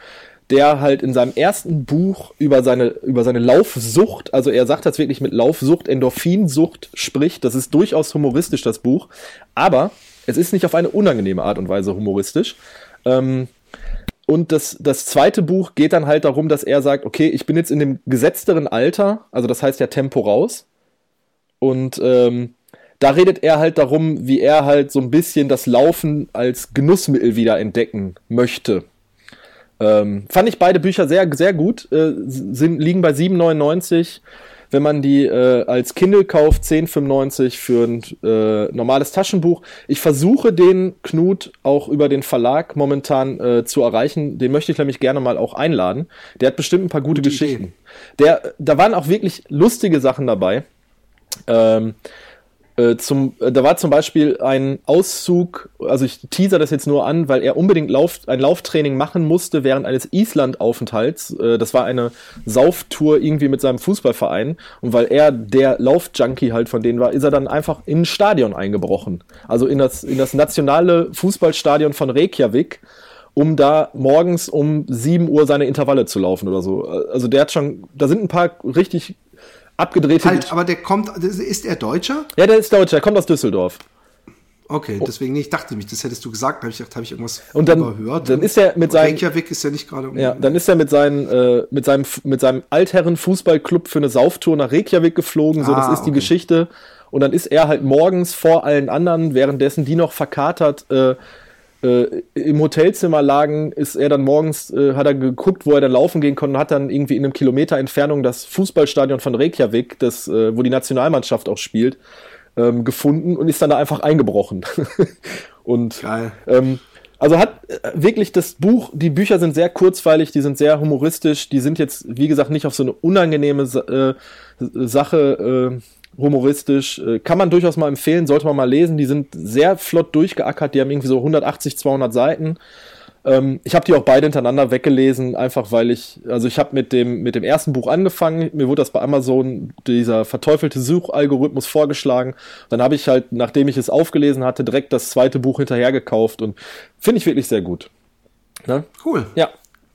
der halt in seinem ersten Buch über seine, über seine Laufsucht, also er sagt das wirklich mit Laufsucht, Endorphinsucht spricht. Das ist durchaus humoristisch, das Buch. Aber es ist nicht auf eine unangenehme Art und Weise humoristisch. Ähm, und das, das zweite Buch geht dann halt darum, dass er sagt, okay, ich bin jetzt in dem gesetzteren Alter, also das heißt ja Tempo raus. Und ähm, da redet er halt darum, wie er halt so ein bisschen das Laufen als Genussmittel wieder entdecken möchte. Ähm, fand ich beide Bücher sehr, sehr gut. Äh, sind, liegen bei 7,99. Wenn man die äh, als Kindle kauft, 10,95 für ein äh, normales Taschenbuch. Ich versuche den Knut auch über den Verlag momentan äh, zu erreichen. Den möchte ich nämlich gerne mal auch einladen. Der hat bestimmt ein paar gute, gute Geschichten. Der, da waren auch wirklich lustige Sachen dabei. Ähm, äh, zum, äh, da war zum Beispiel ein Auszug, also ich teaser das jetzt nur an, weil er unbedingt Lauf, ein Lauftraining machen musste während eines Island-Aufenthalts. Äh, das war eine Sauftour irgendwie mit seinem Fußballverein. Und weil er der Laufjunkie halt von denen war, ist er dann einfach in ein Stadion eingebrochen. Also in das, in das nationale Fußballstadion von Reykjavik um da morgens um 7 Uhr seine Intervalle zu laufen oder so. Also der hat schon, da sind ein paar richtig abgedrehte. Halt, aber der kommt, ist er Deutscher? Ja, der ist Deutscher, kommt aus Düsseldorf. Okay, deswegen, ich dachte mich, das hättest du gesagt, habe ich gedacht, habe ich irgendwas und dann, überhört. Dann ist er mit seinem Reykjavik ist ja nicht gerade Ja, dann ist er mit seinen äh, mit seinem mit seinem Altherren Fußballclub für eine Sauftour nach Reykjavik geflogen, so ah, das ist okay. die Geschichte und dann ist er halt morgens vor allen anderen, währenddessen die noch verkatert äh, äh, im Hotelzimmer lagen, ist er dann morgens, äh, hat er geguckt, wo er dann laufen gehen konnte und hat dann irgendwie in einem Kilometer Entfernung das Fußballstadion von Reykjavik, das, äh, wo die Nationalmannschaft auch spielt, ähm, gefunden und ist dann da einfach eingebrochen. und Geil. Ähm, also hat äh, wirklich das Buch, die Bücher sind sehr kurzweilig, die sind sehr humoristisch, die sind jetzt, wie gesagt, nicht auf so eine unangenehme äh, Sache äh, humoristisch. Äh, kann man durchaus mal empfehlen, sollte man mal lesen. Die sind sehr flott durchgeackert, die haben irgendwie so 180, 200 Seiten. Ähm, ich habe die auch beide hintereinander weggelesen, einfach weil ich, also ich habe mit dem, mit dem ersten Buch angefangen, mir wurde das bei Amazon, dieser verteufelte Suchalgorithmus vorgeschlagen. Dann habe ich halt, nachdem ich es aufgelesen hatte, direkt das zweite Buch hinterher gekauft und finde ich wirklich sehr gut. Ne? Cool. Ja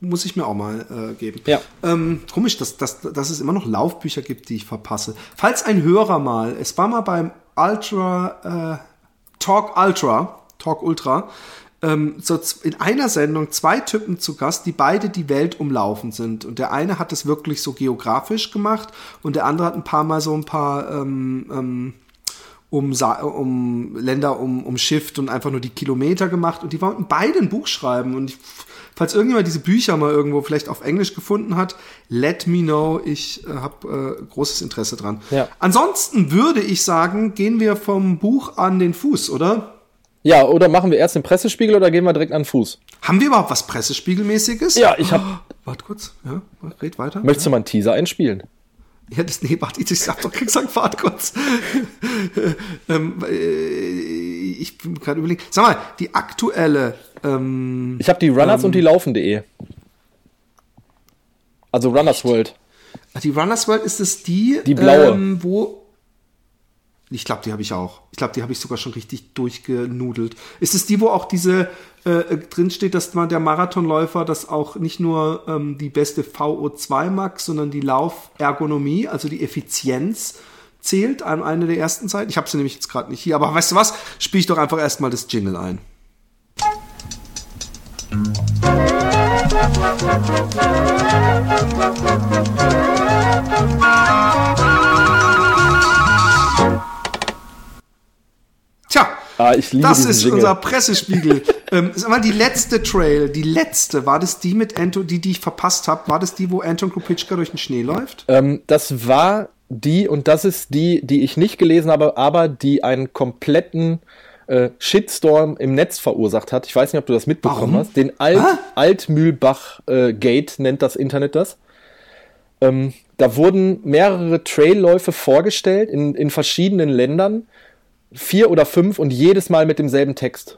muss ich mir auch mal äh, geben. Ja. Ähm, komisch, dass, dass, dass es immer noch Laufbücher gibt, die ich verpasse. Falls ein Hörer mal, es war mal beim Ultra, äh, Talk Ultra, Talk Ultra, ähm, so in einer Sendung zwei Typen zu Gast, die beide die Welt umlaufen sind. Und der eine hat es wirklich so geografisch gemacht und der andere hat ein paar Mal so ein paar ähm, ähm, um, um Länder um, umschifft und einfach nur die Kilometer gemacht. Und die wollten beide ein Buch schreiben. Und ich falls irgendjemand diese Bücher mal irgendwo vielleicht auf Englisch gefunden hat, let me know. Ich äh, habe äh, großes Interesse dran. Ja. Ansonsten würde ich sagen, gehen wir vom Buch an den Fuß, oder? Ja, oder machen wir erst den Pressespiegel oder gehen wir direkt an den Fuß? Haben wir überhaupt was Pressespiegelmäßiges? Ja, ich habe. Oh, warte kurz. Ja, red weiter. Möchtest du mal einen Teaser einspielen? Ja, das, nee, warte, ich hab doch gesagt, warte kurz. ähm, äh, ich bin gerade überlegen. Sag mal, die aktuelle ähm, ich habe die Runners ähm, und die Laufen.de. Also Runners? World. Die Runners World ist es die, die blaue, ähm, wo ich glaube, die habe ich auch. Ich glaube, die habe ich sogar schon richtig durchgenudelt. Ist es die, wo auch diese äh, drin steht, dass man der Marathonläufer das auch nicht nur ähm, die beste VO2 Max, sondern die Laufergonomie, also die Effizienz zählt an eine der ersten Zeiten? Ich habe sie nämlich jetzt gerade nicht hier, aber weißt du was? Spiele ich doch einfach erstmal das Jingle ein. Tja, ah, das ist Jingle. unser Pressespiegel. ähm, sag mal, die letzte Trail, die letzte, war das die mit Anton, die, die ich verpasst habe? War das die, wo Anton Kupitschka durch den Schnee läuft? Ähm, das war die, und das ist die, die ich nicht gelesen habe, aber die einen kompletten äh, Shitstorm im Netz verursacht hat. Ich weiß nicht, ob du das mitbekommen Warum? hast. Den Alt, Altmühlbach-Gate äh, nennt das Internet das. Ähm, da wurden mehrere Trailläufe vorgestellt in, in verschiedenen Ländern. Vier oder fünf und jedes Mal mit demselben Text.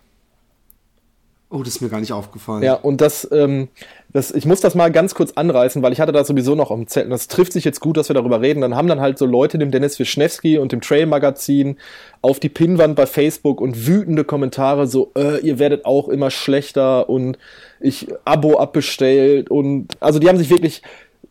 Oh, das ist mir gar nicht aufgefallen. Ja, und das, ähm, das, ich muss das mal ganz kurz anreißen, weil ich hatte das sowieso noch am Zettel. Das trifft sich jetzt gut, dass wir darüber reden. Dann haben dann halt so Leute dem Dennis Wischnewski und dem Trail-Magazin auf die Pinnwand bei Facebook und wütende Kommentare so, äh, ihr werdet auch immer schlechter und ich Abo abbestellt und also die haben sich wirklich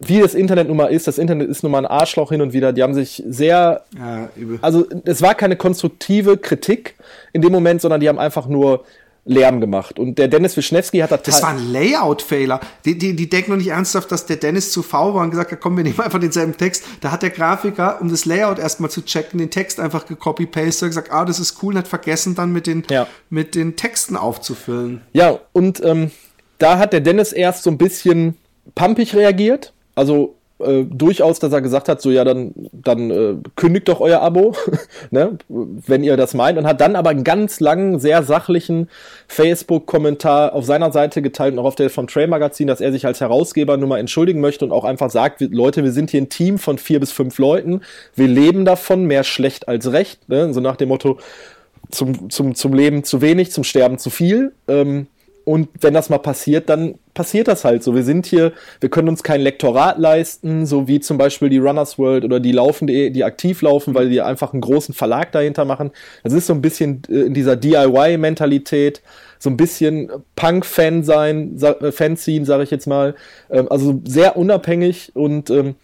wie das Internet nun mal ist, das Internet ist nun mal ein Arschloch hin und wieder, die haben sich sehr, Ja, übel. also es war keine konstruktive Kritik in dem Moment, sondern die haben einfach nur Lärm gemacht. Und der Dennis Wischnewski hat da Das war ein Layout-Fehler. Die, die, die denken noch nicht ernsthaft, dass der Dennis zu faul war und gesagt hat, komm, wir nehmen einfach denselben Text. Da hat der Grafiker, um das Layout erstmal zu checken, den Text einfach gecopy-pastet und gesagt, ah, das ist cool und hat vergessen, dann mit den, Ja. mit den Texten aufzufüllen. Ja, und ähm, da hat der Dennis erst so ein bisschen pumpig reagiert. Also äh, durchaus, dass er gesagt hat, so ja, dann, dann äh, kündigt doch euer Abo, ne, wenn ihr das meint. Und hat dann aber einen ganz langen, sehr sachlichen Facebook-Kommentar auf seiner Seite geteilt und auch auf der vom Trail Magazin, dass er sich als Herausgeber nur mal entschuldigen möchte und auch einfach sagt, Leute, wir sind hier ein Team von vier bis fünf Leuten, wir leben davon, mehr schlecht als recht, ne? so nach dem Motto, zum, zum, zum Leben zu wenig, zum Sterben zu viel. Ähm, und wenn das mal passiert, dann passiert das halt so. Wir sind hier, wir können uns kein Lektorat leisten, so wie zum Beispiel die Runners World oder die Laufen.de, die aktiv laufen, weil die einfach einen großen Verlag dahinter machen. Das ist so ein bisschen äh, in dieser DIY-Mentalität, so ein bisschen Punk-Fan sein, äh, Fanzine, sage ich jetzt mal. Ähm, also sehr unabhängig und ähm,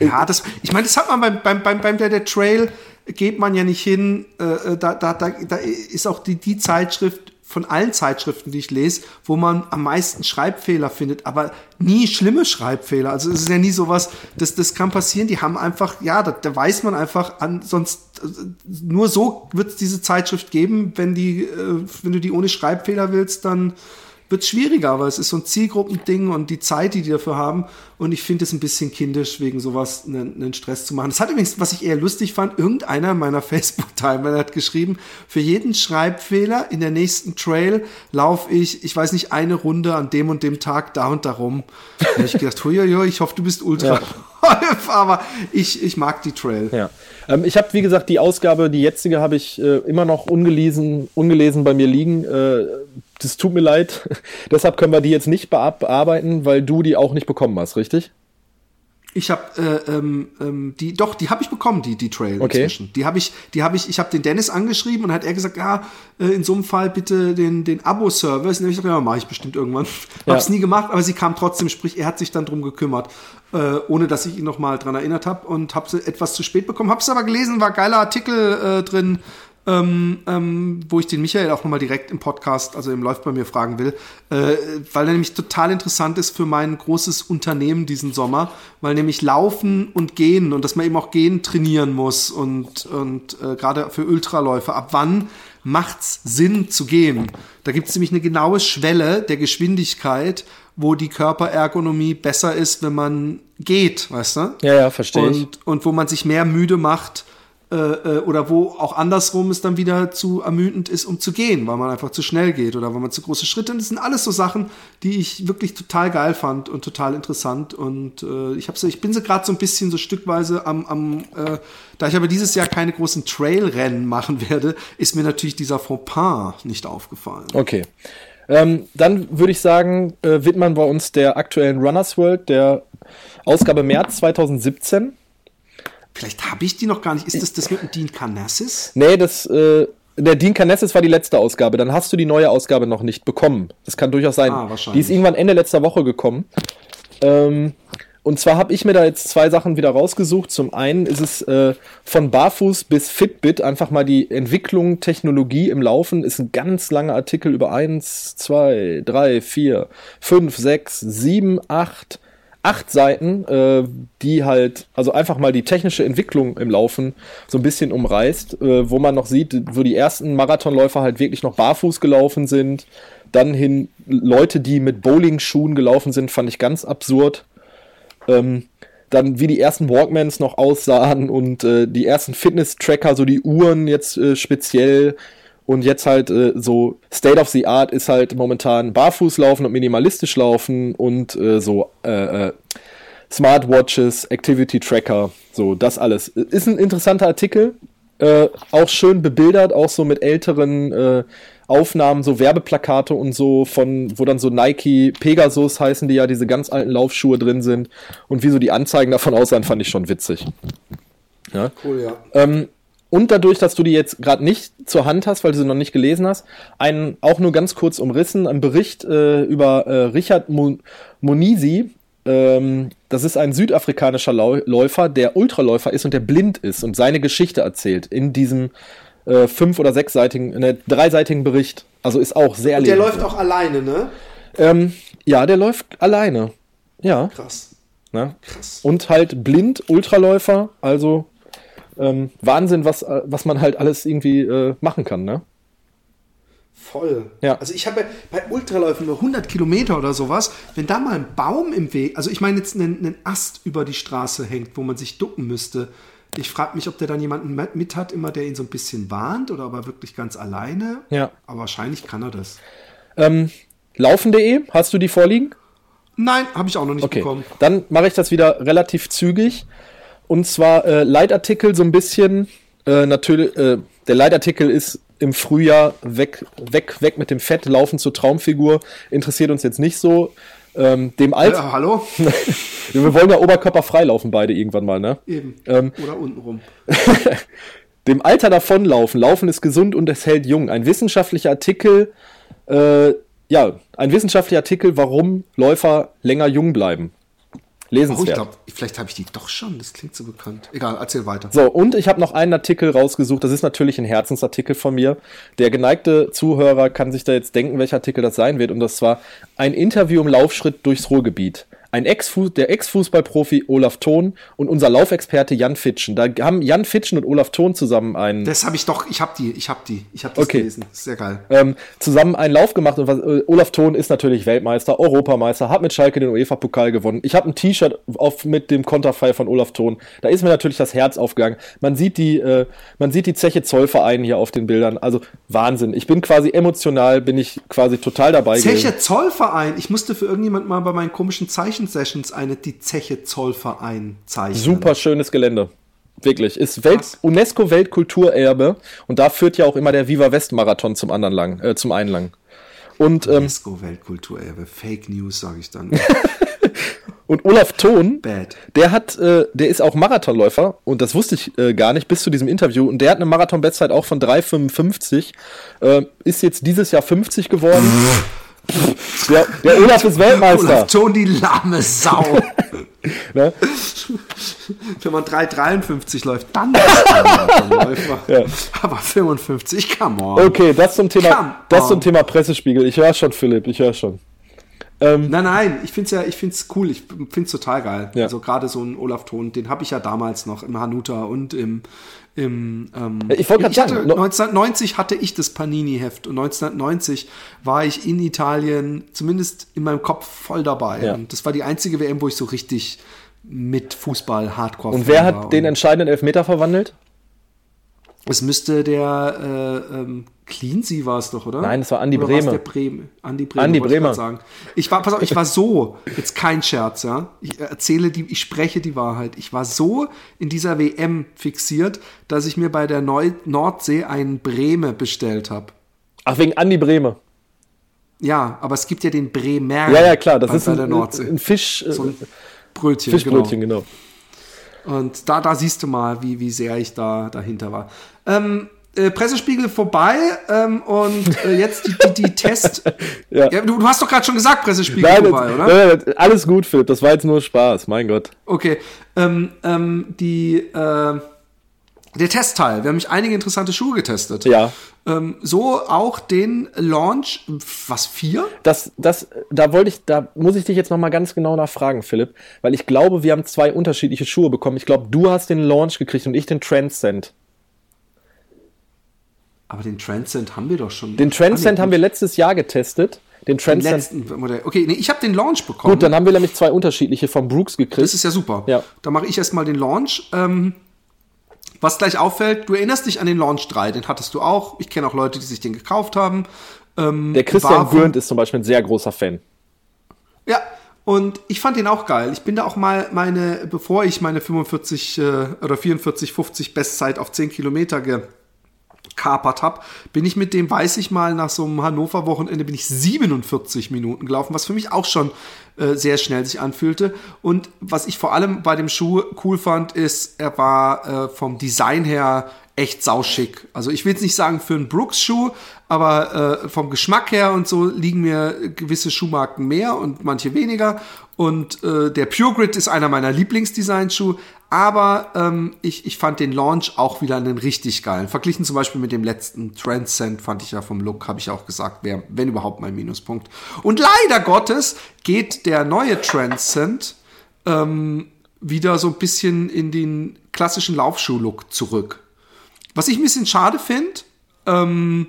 Ja, das, ich meine, das hat man beim, beim, beim, beim der, der Trail, geht man ja nicht hin, äh, da, da, da, da ist auch die, die Zeitschrift von allen Zeitschriften, die ich lese, wo man am meisten Schreibfehler findet, aber nie schlimme Schreibfehler. Also es ist ja nie sowas, das, das kann passieren. Die haben einfach, ja, da, da weiß man einfach, an, sonst nur so wird es diese Zeitschrift geben. Wenn die, äh, wenn du die ohne Schreibfehler willst, dann wird schwieriger, weil es ist so ein Zielgruppending und die Zeit, die die dafür haben. Und ich finde es ein bisschen kindisch, wegen sowas einen, einen Stress zu machen. Das hat übrigens, was ich eher lustig fand, irgendeiner in meiner Facebook-Timeline hat geschrieben, für jeden Schreibfehler in der nächsten Trail laufe ich, ich weiß nicht, eine Runde an dem und dem Tag da und darum. Da habe ich gedacht, huiuiui, ich hoffe, du bist ultra aber ich, ich mag die Trail. Ja. Ähm, ich habe, wie gesagt, die Ausgabe, die jetzige, habe ich äh, immer noch ungelesen, ungelesen bei mir liegen. Äh, das tut mir leid. Deshalb können wir die jetzt nicht bear- bearbeiten, weil du die auch nicht bekommen hast, richtig? Ich habe äh, ähm, ähm, die, doch, die habe ich bekommen, die die Trail Okay. inzwischen. Die habe ich, die habe ich, ich habe den Dennis angeschrieben und hat er gesagt, ja, äh, in so einem Fall bitte den den Abo-Service. Und dann hab ich gesagt, ja, mache ich bestimmt irgendwann. Ja. Hab's nie gemacht, aber sie kam trotzdem, sprich, er hat sich dann drum gekümmert, äh, ohne dass ich ihn noch mal dran erinnert habe und habe sie etwas zu spät bekommen. Hab's aber gelesen, war geiler Artikel äh, drin. Ähm, ähm, wo ich den Michael auch nochmal direkt im Podcast, also im Läuft bei mir fragen will, äh, weil er nämlich total interessant ist für mein großes Unternehmen diesen Sommer, weil nämlich Laufen und Gehen und dass man eben auch Gehen trainieren muss und, und äh, gerade für Ultraläufer, ab wann macht's Sinn zu gehen? Da gibt's nämlich eine genaue Schwelle der Geschwindigkeit, wo die Körperergonomie besser ist, wenn man geht, weißt du? Ja, ja, verstehe ich. und, und wo man sich mehr müde macht äh, äh, oder wo auch andersrum es dann wieder zu ermüdend ist, um zu gehen, weil man einfach zu schnell geht oder weil man zu große Schritte. Das sind alles so Sachen, die ich wirklich total geil fand und total interessant. Und äh, ich, hab so, ich bin so gerade so ein bisschen so stückweise am, am äh, da ich aber dieses Jahr keine großen Trailrennen machen werde, ist mir natürlich dieser Fauxpas nicht aufgefallen. Okay. Ähm, dann würde ich sagen, äh, widmen wir uns der aktuellen Runners World, der Ausgabe März 2017. Vielleicht habe ich die noch gar nicht. Ist das das mit dem Dean Carnassis? Nee, das, äh, der Dean Canessis war die letzte Ausgabe. Dann hast du die neue Ausgabe noch nicht bekommen. Das kann durchaus sein. Ah. Die ist irgendwann Ende letzter Woche gekommen. Ähm, und zwar habe ich mir da jetzt zwei Sachen wieder rausgesucht. Zum einen ist es äh, von Barfuß bis Fitbit einfach mal die Entwicklung, Technologie im Laufen. Ist ein ganz langer Artikel über eins, zwei, drei, vier, fünf, sechs, sieben, acht, acht Seiten, äh, die halt, also einfach mal die technische Entwicklung im Laufen so ein bisschen umreißt, äh, wo man noch sieht, wo die ersten Marathonläufer halt wirklich noch barfuß gelaufen sind. Dann hin Leute, die mit Bowling-Schuhen gelaufen sind, fand ich ganz absurd. Ähm, dann wie die ersten Walkmans noch aussahen und äh, die ersten Fitness-Tracker, so die Uhren jetzt äh, speziell und jetzt halt äh, so State of the Art ist halt momentan barfuß laufen und minimalistisch laufen und äh, so äh, äh, Smartwatches, Activity Tracker, so das alles. Ist ein interessanter Artikel, äh, auch schön bebildert, auch so mit älteren äh, Aufnahmen, so Werbeplakate und so von, wo dann so Nike Pegasus heißen, die ja diese ganz alten Laufschuhe drin sind und wie so die Anzeigen davon aussahen, fand ich schon witzig. Ja. Cool, ja. Ähm, und dadurch, dass du die jetzt gerade nicht zur Hand hast, weil du sie noch nicht gelesen hast, einen auch nur ganz kurz umrissen, ein Bericht äh, über äh, Richard Mo Monisi. Ähm, das ist ein südafrikanischer Lau Läufer, der Ultraläufer ist und der blind ist und seine Geschichte erzählt in diesem äh, fünf- oder sechsseitigen, ne, dreiseitigen Bericht. Also ist auch sehr Und der läuft auch alleine, ne? Ähm, ja, der läuft alleine. Ja. Krass. Ne? Krass. Und halt blind, Ultraläufer, also ähm, Wahnsinn, was, äh, was man halt alles irgendwie äh, machen kann, ne? Voll. Ja. Also ich habe bei Ultraläufen nur 100 Kilometer oder sowas, wenn da mal ein Baum im Weg, also ich meine jetzt einen, einen Ast über die Straße hängt, wo man sich ducken müsste. Ich frage mich, ob der dann jemanden mit- mit hat, immer der ihn so ein bisschen warnt oder ob er wirklich ganz alleine. Ja. Aber wahrscheinlich kann er das. Ähm, Laufen.de, hast du die vorliegen? Nein, habe ich auch noch nicht Okay, bekommen. dann mache ich das wieder relativ zügig. Und zwar äh, Leitartikel so ein bisschen. Äh, natürlich, äh, der Leitartikel ist im Frühjahr weg, weg, weg mit dem Fett, laufen zur Traumfigur. Interessiert uns jetzt nicht so. Ähm, dem Alter, Ja, hallo? wir wollen ja oberkörperfrei laufen beide irgendwann mal, ne? Eben. Ähm, Oder untenrum. Dem Alter davonlaufen. Laufen ist gesund und es hält jung. Ein wissenschaftlicher Artikel, äh, ja, ein wissenschaftlicher Artikel, warum Läufer länger jung bleiben. Oh, Lesenswert. ich glaube, vielleicht habe ich die doch schon. Das klingt so bekannt. Egal, erzähl weiter. So, und ich habe noch einen Artikel rausgesucht. Das ist natürlich ein Herzensartikel von mir. Der geneigte Zuhörer kann sich da jetzt denken, welcher Artikel das sein wird. Und das war ein Interview im Laufschritt durchs Ruhrgebiet. Ein Ex der Ex-Fußballprofi Olaf Thon und unser Laufexperte Jan Fitschen. Da haben Jan Fitschen und Olaf Thon zusammen einen Das habe ich doch, ich habe die, ich habe die, ich habe das Okay. gelesen. Sehr geil. ähm, zusammen einen Lauf gemacht und was, äh, Olaf Thon ist natürlich Weltmeister, Europameister, hat mit Schalke den UEFA-Pokal gewonnen. Ich habe ein T-Shirt auf mit dem Konterfei von Olaf Thon. Da ist mir natürlich das Herz aufgegangen. Man sieht die, äh, man sieht die Zeche Zollverein hier auf den Bildern. Also Wahnsinn. Ich bin quasi emotional, bin ich quasi total dabei. gewesen. Zeche Zollverein. Ich musste für irgendjemand mal bei meinen komischen Zeichensessions eine die Zeche Zollverein zeichnen. Super schönes Gelände. Wirklich. Ist Welt. UNESCO-Weltkulturerbe und da führt ja auch immer der Viva West Marathon zum anderen lang, äh, zum einen lang. Und, ähm, UNESCO Weltkulturerbe. Fake News, sage ich dann. und Olaf Thon, Bad. Der hat, äh, der ist auch Marathonläufer und das wusste ich äh, gar nicht bis zu diesem Interview. Und der hat eine Marathon-Bestzeit auch von 3,55. Äh, ist jetzt dieses Jahr 50 geworden. der, der Olaf ist Weltmeister. Olaf Thon, die lahme Sau. Ne? Wenn man 3,53 läuft, dann ist man Marathonläufer. Ja. Aber 55, come on. Okay, das zum Come Thema, das zum. Thema Pressespiegel. Ich höre schon, Philipp, ich höre schon. Nein, nein, ich find's ja, ich find's cool, ich find's total geil. Ja. Also gerade so ein Olaf Thon, den habe ich ja damals noch im Hanuta und im, im ähm, Ich wollte hatte, sagen, no- 1990 hatte ich das Panini-Heft und 1990 war ich in Italien, zumindest in meinem Kopf voll dabei. Ja. Und das war die einzige WM, wo ich so richtig mit Fußball Hardcore Und wer hat den entscheidenden Elfmeter verwandelt? Es müsste der äh, ähm, Cleansea war es doch, oder? Nein, es war Andi Oder Brehme. Der Brehme. Andi Brehme. Andi wollte ich Sagen. Ich war, pass auf, ich war so, jetzt kein Scherz, ja. Ich erzähle die, ich spreche die Wahrheit. Ich war so in dieser WM fixiert, dass ich mir bei der Neu Nordsee einen Brehme bestellt habe. Ach, wegen Andi Brehme. Ja, aber es gibt ja den Bremer. Ja, ja, klar. Das bei, ist bei ein, der Nordsee. ein Fisch, äh, so ein Brötchen. Fischbrötchen, genau. Genau. Und da, da siehst du mal, wie, wie sehr ich da dahinter war. Ähm, äh, Pressespiegel vorbei ähm, und äh, jetzt die, die, die Test. Ja. ja. du, du hast doch gerade schon gesagt, Pressespiegel Nein, vorbei, das- oder? nein, nein, alles gut, Philipp. Das war jetzt nur Spaß, mein Gott. Okay. Ähm, ähm, die, äh, der Testteil. Wir haben nämlich einige interessante Schuhe getestet. Ja. Ähm, so auch den Launch, was, vier? Das, das, da wollte ich, da muss ich dich jetzt noch mal ganz genau nachfragen, Philipp, weil ich glaube, wir haben zwei unterschiedliche Schuhe bekommen. Ich glaube, du hast den Launch gekriegt und ich den Transcend. Aber den Transcend haben wir doch schon. Den Transcend haben wir letztes Jahr getestet. Den Modell. Okay, nee, ich habe den Launch bekommen. Gut, dann haben wir nämlich zwei unterschiedliche von Brooks Das gekriegt. ist ja super. Ja. Da mache ich erstmal den Launch. Ähm, was gleich auffällt, du erinnerst dich an den Launch 3, den hattest du auch. Ich kenne auch Leute, die sich den gekauft haben. Ähm, Der Christian Gürnt ist zum Beispiel ein sehr großer Fan. Ja, und ich fand den auch geil. Ich bin da auch mal meine, bevor ich meine 45 äh, oder 44, 50 Bestzeit auf 10 Kilometer ge, kapert habe, bin ich mit dem, weiß ich mal, nach so einem Hannover-Wochenende bin ich 47 Minuten gelaufen, was für mich auch schon äh, sehr schnell sich anfühlte. Und was ich vor allem bei dem Schuh cool fand, ist, er war äh, vom Design her echt sauschick. Also ich will jetzt nicht sagen für einen Brooks-Schuh, aber äh, vom Geschmack her und so liegen mir gewisse Schuhmarken mehr und manche weniger. Und äh, der Pure Grid ist einer meiner Lieblingsdesign-Schuhe, aber ähm, ich, ich fand den Launch auch wieder einen richtig geilen. Verglichen zum Beispiel mit dem letzten Transcend fand ich ja vom Look, habe ich auch gesagt, wäre, wenn überhaupt, mein Minuspunkt. Und leider Gottes geht der neue Transcend ähm, wieder so ein bisschen in den klassischen Laufschuh-Look zurück. Was ich ein bisschen schade finde, ähm,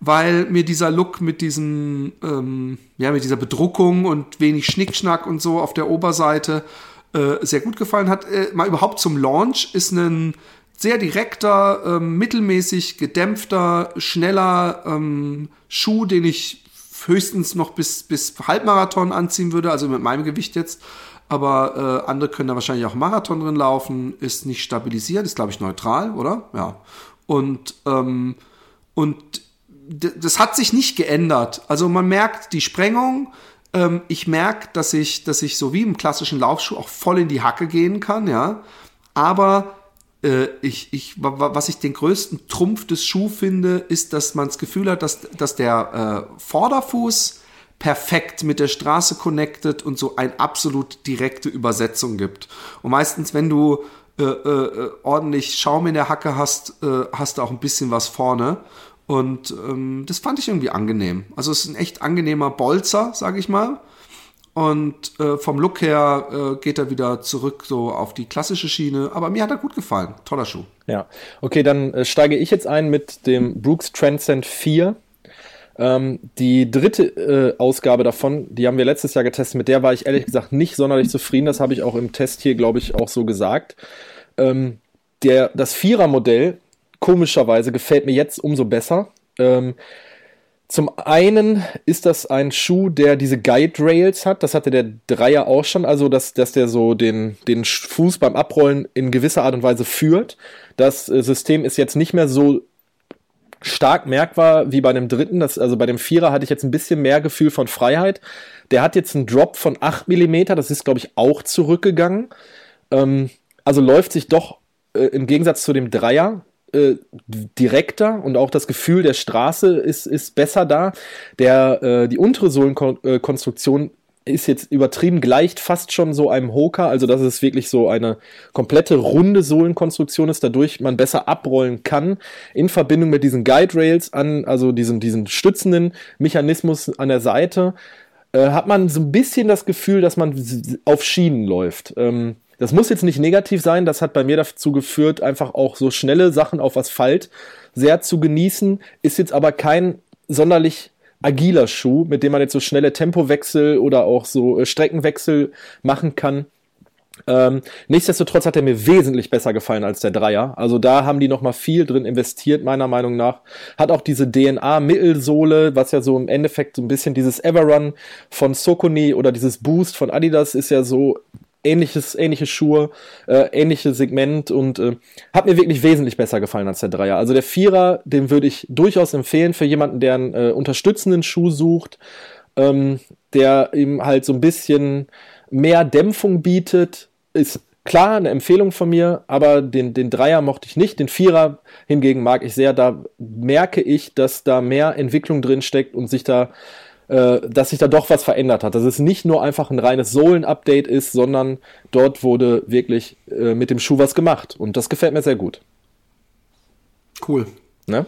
weil mir dieser Look mit diesem, ähm, ja, mit dieser Bedruckung und wenig Schnickschnack und so auf der Oberseite äh, sehr gut gefallen hat. Äh, mal überhaupt zum Launch ist ein sehr direkter, ähm, mittelmäßig gedämpfter, schneller ähm, Schuh, den ich höchstens noch bis, bis Halbmarathon anziehen würde, also mit meinem Gewicht jetzt. Aber äh, andere können da wahrscheinlich auch Marathon drin laufen, ist nicht stabilisiert, ist glaube ich neutral, oder? Ja. Und, ähm, und das hat sich nicht geändert. Also man merkt die Sprengung. Ähm, ich merke, dass ich, dass ich so wie im klassischen Laufschuh auch voll in die Hacke gehen kann, ja. Aber äh, ich, ich, was ich den größten Trumpf des Schuhs finde, ist, dass man das Gefühl hat, dass, dass der äh, Vorderfuß perfekt mit der Straße connected und so eine absolut direkte Übersetzung gibt. Und meistens, wenn du äh, äh, ordentlich Schaum in der Hacke hast, äh, hast du auch ein bisschen was vorne. Und ähm, das fand ich irgendwie angenehm. Also es ist ein echt angenehmer Bolzer, sage ich mal. Und äh, vom Look her äh, geht er wieder zurück so auf die klassische Schiene. Aber mir hat er gut gefallen. Toller Schuh. Ja, okay, dann äh, steige ich jetzt ein mit dem Brooks Transcend 4. Ähm, die dritte äh, Ausgabe davon, die haben wir letztes Jahr getestet, mit der war ich ehrlich gesagt nicht sonderlich zufrieden. Das habe ich auch im Test hier, glaube ich, auch so gesagt. Ähm, der, das Vierer-Modell komischerweise gefällt mir jetzt umso besser. Ähm, zum einen ist das ein Schuh, der diese Guide Rails hat. Das hatte der Dreier auch schon. Also, dass, dass der so den, den Fuß beim Abrollen in gewisser Art und Weise führt. Das äh, System ist jetzt nicht mehr so stark merkbar wie bei dem dritten. Das, also bei dem Vierer hatte ich jetzt ein bisschen mehr Gefühl von Freiheit. Der hat jetzt einen Drop von 8 mm. Das ist, glaube ich, auch zurückgegangen. Ähm, also läuft sich doch äh, im Gegensatz zu dem Dreier äh, direkter und auch das Gefühl der Straße ist, ist besser da. Der, äh, die untere Sohlenkonstruktion ist jetzt übertrieben, gleicht fast schon so einem Hoka, also dass es wirklich so eine komplette runde Sohlenkonstruktion ist, dadurch man besser abrollen kann, in Verbindung mit diesen Guide Rails an, also diesen, diesen stützenden Mechanismus an der Seite, äh, hat man so ein bisschen das Gefühl, dass man auf Schienen läuft. Ähm, das muss jetzt nicht negativ sein, das hat bei mir dazu geführt, einfach auch so schnelle Sachen auf Asphalt sehr zu genießen, ist jetzt aber kein sonderlich agiler Schuh, mit dem man jetzt so schnelle Tempowechsel oder auch so äh, Streckenwechsel machen kann. Ähm, nichtsdestotrotz hat er mir wesentlich besser gefallen als der Dreier. Also da haben die nochmal viel drin investiert, meiner Meinung nach. Hat auch diese DNA-Mittelsohle, was ja so im Endeffekt so ein bisschen dieses Everrun von Sokoni oder dieses Boost von Adidas ist ja so ähnliches, ähnliche Schuhe, äh, ähnliche Segment und äh, hat mir wirklich wesentlich besser gefallen als der Dreier. Also der Vierer, den würde ich durchaus empfehlen für jemanden, der einen äh, unterstützenden Schuh sucht, ähm, der ihm halt so ein bisschen mehr Dämpfung bietet, ist klar eine Empfehlung von mir, aber den, den Dreier mochte ich nicht. Den Vierer hingegen mag ich sehr. Da merke ich, dass da mehr Entwicklung drin steckt und sich da äh, dass sich da doch was verändert hat. Dass es nicht nur einfach ein reines Sohlen-Update ist, sondern dort wurde wirklich äh, mit dem Schuh was gemacht. Und das gefällt mir sehr gut. Cool. Ne?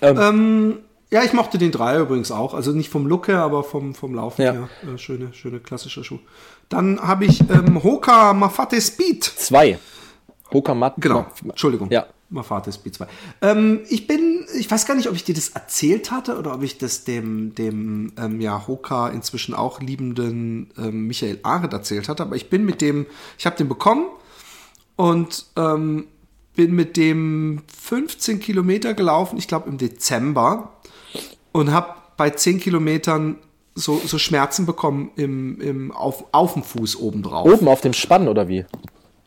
Ähm, ähm, ja, ich mochte den Dreier übrigens auch. Also nicht vom Look her, aber vom, vom Laufen ja. her. Äh, schöne, schöne klassische Schuh. Dann habe ich ähm, Hoka Mafate Speed. Zwei. Hoka Mat. Genau. Entschuldigung. Ja. Mafates B2. Ähm, ich bin, ich weiß gar nicht, ob ich dir das erzählt hatte oder ob ich das dem, dem ähm, ja, Hoka inzwischen auch liebenden ähm, Michael Arendt erzählt hatte, aber ich bin mit dem, ich habe den bekommen und ähm, bin mit dem 15 Kilometer gelaufen, ich glaube im Dezember und habe bei 10 Kilometern so, so Schmerzen bekommen im, im, auf, auf dem Fuß oben drauf. Oben auf dem Spann oder wie?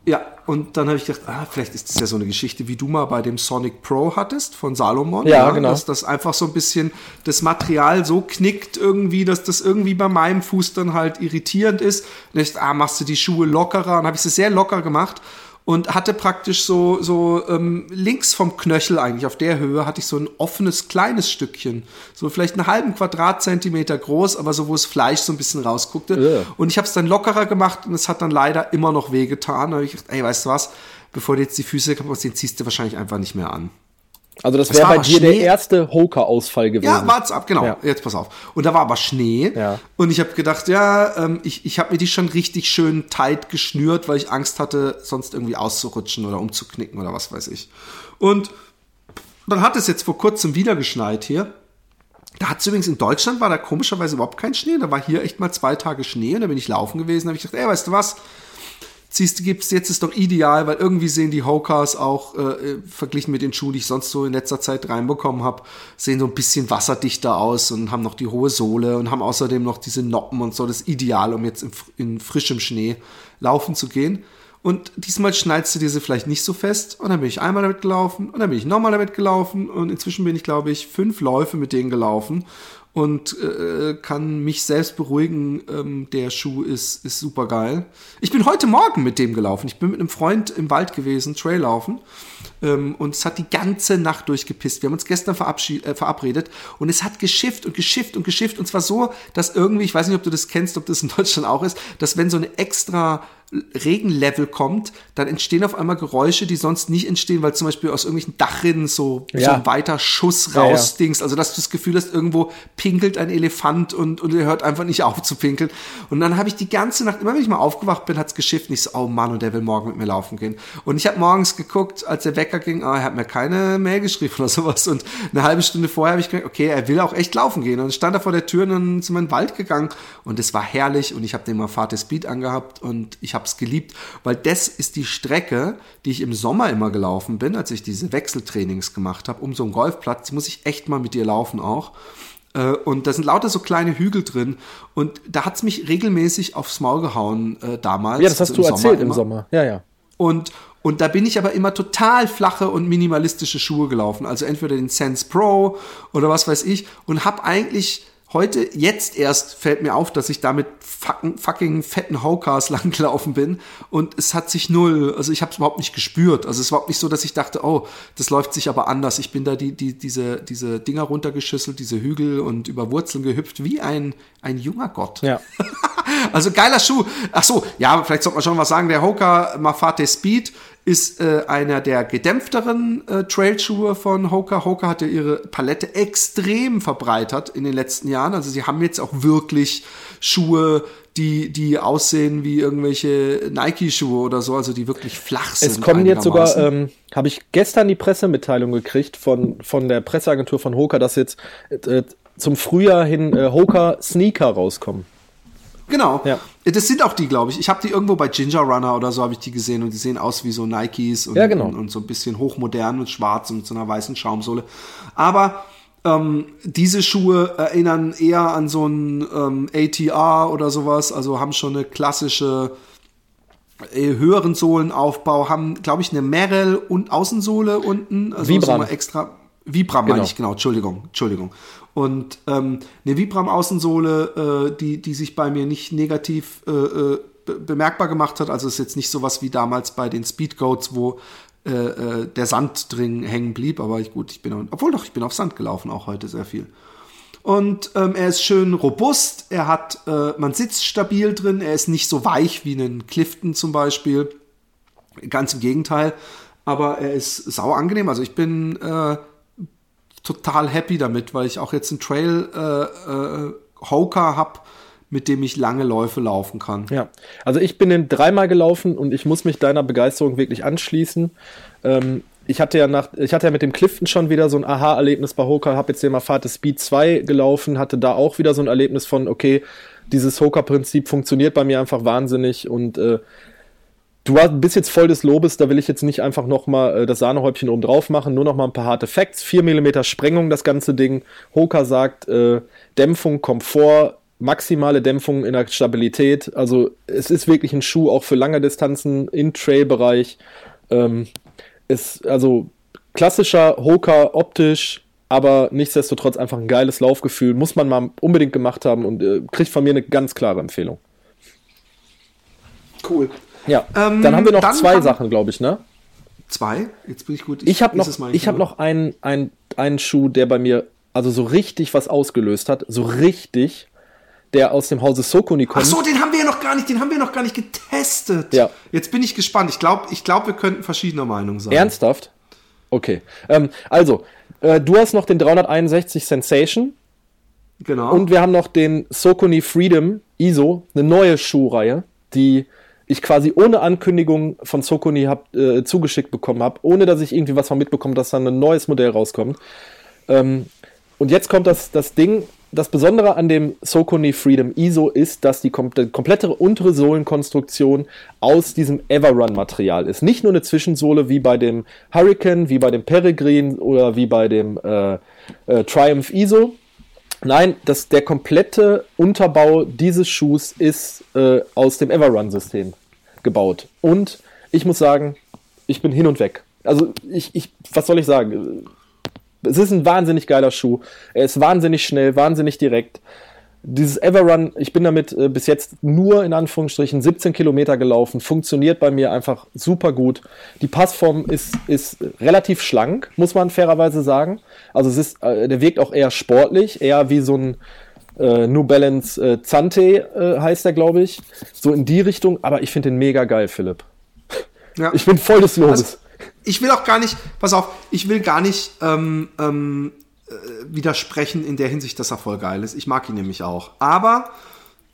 Ja, und dann habe ich gedacht, ah, vielleicht ist das ja so eine Geschichte, wie du mal bei dem Sonic Pro hattest von Salomon. Ja, genau. Dass das einfach so ein bisschen das Material so knickt irgendwie, dass das irgendwie bei meinem Fuß dann halt irritierend ist. Und ich dachte, ah, machst du die Schuhe lockerer? Und habe ich sie sehr locker gemacht und hatte praktisch so, so ähm, links vom Knöchel eigentlich, auf der Höhe, hatte ich so ein offenes kleines Stückchen. So vielleicht einen halben Quadratzentimeter groß, aber so, wo das Fleisch so ein bisschen rausguckte. Ja. Und ich habe es dann lockerer gemacht und es hat dann leider immer noch wehgetan. Da habe ich gedacht, ey, weißt du was, bevor du jetzt die Füße kaputt ziehst, ziehst du wahrscheinlich einfach nicht mehr an. Also das wäre bei dir der Schnee. erste Hoka-Ausfall gewesen. Ja, wart's ab, genau. Ja. Jetzt pass auf. Und da war aber Schnee. Ja. Und ich habe gedacht, ja, ähm, ich, ich habe mir die schon richtig schön tight geschnürt, weil ich Angst hatte, sonst irgendwie auszurutschen oder umzuknicken oder was weiß ich. Und dann hat es jetzt vor kurzem wieder geschneit hier. Da hat es übrigens in Deutschland war da komischerweise überhaupt kein Schnee. Da war hier echt mal zwei Tage Schnee und da bin ich laufen gewesen. Da habe ich gedacht, ey, weißt du was? Ziehst du gibst, jetzt ist doch ideal, weil irgendwie sehen die Hokas auch äh, äh, verglichen mit den Schuhen, die ich sonst so in letzter Zeit reinbekommen habe, sehen so ein bisschen wasserdichter aus und haben noch die hohe Sohle und haben außerdem noch diese Noppen und so. Das ist ideal, um jetzt in, in frischem Schnee laufen zu gehen. Und diesmal schneidest du diese vielleicht nicht so fest. Und dann bin ich einmal damit gelaufen und dann bin ich nochmal damit gelaufen. Und inzwischen bin ich, glaube ich, fünf Läufe mit denen gelaufen und äh, kann mich selbst beruhigen. Ähm, der Schuh ist, ist super geil. Ich bin heute Morgen mit dem gelaufen. Ich bin mit einem Freund im Wald gewesen, Trail laufen. Ähm, und es hat die ganze Nacht durchgepisst. Wir haben uns gestern äh, verabredet und es hat geschifft und geschifft und geschifft. Und zwar so, dass irgendwie, ich weiß nicht, ob du das kennst, ob das in Deutschland auch ist, dass wenn so eine extra Regenlevel kommt, dann entstehen auf einmal Geräusche, die sonst nicht entstehen, weil zum Beispiel aus irgendwelchen Dachrinnen so, so Ja. ein weiter Schuss Ja, ja. rausdings. Also dass du das Gefühl hast, irgendwo pinkelt ein Elefant und, und er hört einfach nicht auf zu pinkeln. Und dann habe ich die ganze Nacht, immer wenn ich mal aufgewacht bin, hat's geschifft. Und ich so, oh Mann, und der will morgen mit mir laufen gehen. Und ich habe morgens geguckt, als der Wecker ging, ah, er hat mir keine Mail geschrieben oder sowas. Und eine halbe Stunde vorher habe ich gedacht, okay, er will auch echt laufen gehen. Und stand er vor der Tür und dann sind wir in den Wald gegangen. Und es war herrlich. Und ich habe den mal Fate Speed angehabt und ich habe es geliebt, weil das ist die Strecke, die ich im Sommer immer gelaufen bin, als ich diese Wechseltrainings gemacht habe, um so einen Golfplatz. Muss ich echt mal mit dir laufen auch. Äh, Und da sind lauter so kleine Hügel drin. Und da hat's mich regelmäßig aufs Maul gehauen äh, damals. Ja, das hast also du im erzählt im immer. Sommer. Ja, ja. Und, und da bin ich aber immer total flache und minimalistische Schuhe gelaufen. Also entweder den Sense Pro oder was weiß ich. Und habe eigentlich heute, jetzt erst fällt mir auf, dass ich damit fucking, fucking fetten Hokas langgelaufen bin. Und es hat sich null, also ich habe es überhaupt nicht gespürt. Also es war überhaupt nicht so, dass ich dachte, oh, das läuft sich aber anders. Ich bin da die, die, diese, diese Dinger runtergeschüsselt, diese Hügel und über Wurzeln gehüpft, wie ein, ein junger Gott. Ja. Also geiler Schuh. Ach so, ja, vielleicht sollte man schon was sagen. Der Hoka Mafate Speed ist äh, einer der gedämpfteren äh, Trailschuhe von Hoka. Hoka hat ja ihre Palette extrem verbreitert in den letzten Jahren. Also sie haben jetzt auch wirklich Schuhe, die, die aussehen wie irgendwelche Nike-Schuhe oder so, also die wirklich flach sind. Es kommen jetzt sogar, ähm, habe ich gestern die Pressemitteilung gekriegt von, von der Presseagentur von Hoka, dass jetzt äh, zum Frühjahr hin äh, Hoka Sneaker rauskommen. Genau. Ja. Das sind auch die, glaube ich. Ich habe die irgendwo bei Ginger Runner oder so habe ich die gesehen und die sehen aus wie so Nikes und, Ja, genau. und, und so ein bisschen hochmodern und schwarz und mit so einer weißen Schaumsohle. Aber ähm, diese Schuhe erinnern eher an so ein ähm, ATR oder sowas, also haben schon eine klassische äh, höheren Sohlenaufbau, haben, glaube ich, eine Merrell und Außensohle unten. Also Vibram. Extra. Vibram meine Genau. ich, genau, Entschuldigung, Entschuldigung. Und ähm, eine Vibram-Außensohle, äh, die, die sich bei mir nicht negativ äh, äh, be bemerkbar gemacht hat. Also ist jetzt nicht sowas wie damals bei den Speedgoats, wo äh, äh, der Sand drin hängen blieb. Aber ich, gut, ich bin, obwohl doch, ich bin auf Sand gelaufen, auch heute sehr viel. Und ähm, er ist schön robust, er hat, äh, man sitzt stabil drin, er ist nicht so weich wie einen Clifton zum Beispiel. Ganz im Gegenteil. Aber er ist sau angenehm. Also ich bin total happy damit, weil ich auch jetzt einen Trail äh, äh, Hoka hab, mit dem ich lange Läufe laufen kann. Ja, also ich bin den dreimal gelaufen und ich muss mich deiner Begeisterung wirklich anschließen. Ähm, ich hatte ja nach, ich hatte ja mit dem Clifton schon wieder so ein Aha-Erlebnis bei Hoka, habe jetzt den Mafate Speed 2 gelaufen, hatte da auch wieder so ein Erlebnis von, okay, dieses Hoka-Prinzip funktioniert bei mir einfach wahnsinnig und äh, Du bist jetzt voll des Lobes, da will ich jetzt nicht einfach nochmal äh, das Sahnehäubchen oben drauf machen, nur nochmal ein paar harte Facts. 4 mm Sprengung, das ganze Ding. Hoka sagt, äh, Dämpfung, Komfort, maximale Dämpfung in der Stabilität. Also es ist wirklich ein Schuh auch für lange Distanzen im Trail-Bereich. Ähm, ist also klassischer Hoka optisch, aber nichtsdestotrotz einfach ein geiles Laufgefühl. Muss man mal unbedingt gemacht haben und äh, kriegt von mir eine ganz klare Empfehlung. Cool. Ja, ähm, dann haben wir noch zwei Sachen, glaube ich, ne? Zwei? Jetzt bin ich gut. Ich, ich habe noch, ich hab noch einen, einen, einen Schuh, der bei mir also so richtig was ausgelöst hat. So richtig der aus dem Hause Sokoni kommt. Ach so, den haben wir ja noch gar nicht, den haben wir noch gar nicht getestet. Ja. Jetzt bin ich gespannt. Ich glaube, ich glaub, wir könnten verschiedener Meinung sein. Ernsthaft? Okay. Ähm, also, äh, du hast noch den 361 Sensation. Genau. Und wir haben noch den Sokoni Freedom ISO, eine neue Schuhreihe, die ich quasi ohne Ankündigung von Sokoni hab, äh, zugeschickt bekommen habe, ohne dass ich irgendwie was von mitbekomme, dass dann ein neues Modell rauskommt. Ähm, und jetzt kommt das, das Ding, das Besondere an dem Sokoni Freedom ISO ist, dass die komplette untere Sohlenkonstruktion aus diesem Everrun-Material ist. Nicht nur eine Zwischensohle wie bei dem Hurricane, wie bei dem Peregrine oder wie bei dem äh, äh, Triumph ISO. Nein, das, der komplette Unterbau dieses Schuhs ist äh, aus dem Everrun-System gebaut. Und ich muss sagen, ich bin hin und weg. Also ich, ich was soll ich sagen? Es ist ein wahnsinnig geiler Schuh. Er ist wahnsinnig schnell, wahnsinnig direkt. Dieses Everrun, ich bin damit äh, bis jetzt nur in Anführungsstrichen 17 Kilometer gelaufen, funktioniert bei mir einfach super gut. Die Passform ist, ist relativ schlank, muss man fairerweise sagen. Also es ist, äh, der wirkt auch eher sportlich, eher wie so ein äh, New Balance äh, Zante äh, heißt der, glaube ich. So in die Richtung, aber ich finde den mega geil, Philipp. Ja. Ich bin voll des Lobes. Also, ich will auch gar nicht, pass auf, ich will gar nicht ähm, ähm, äh, widersprechen in der Hinsicht, dass er voll geil ist. Ich mag ihn nämlich auch. Aber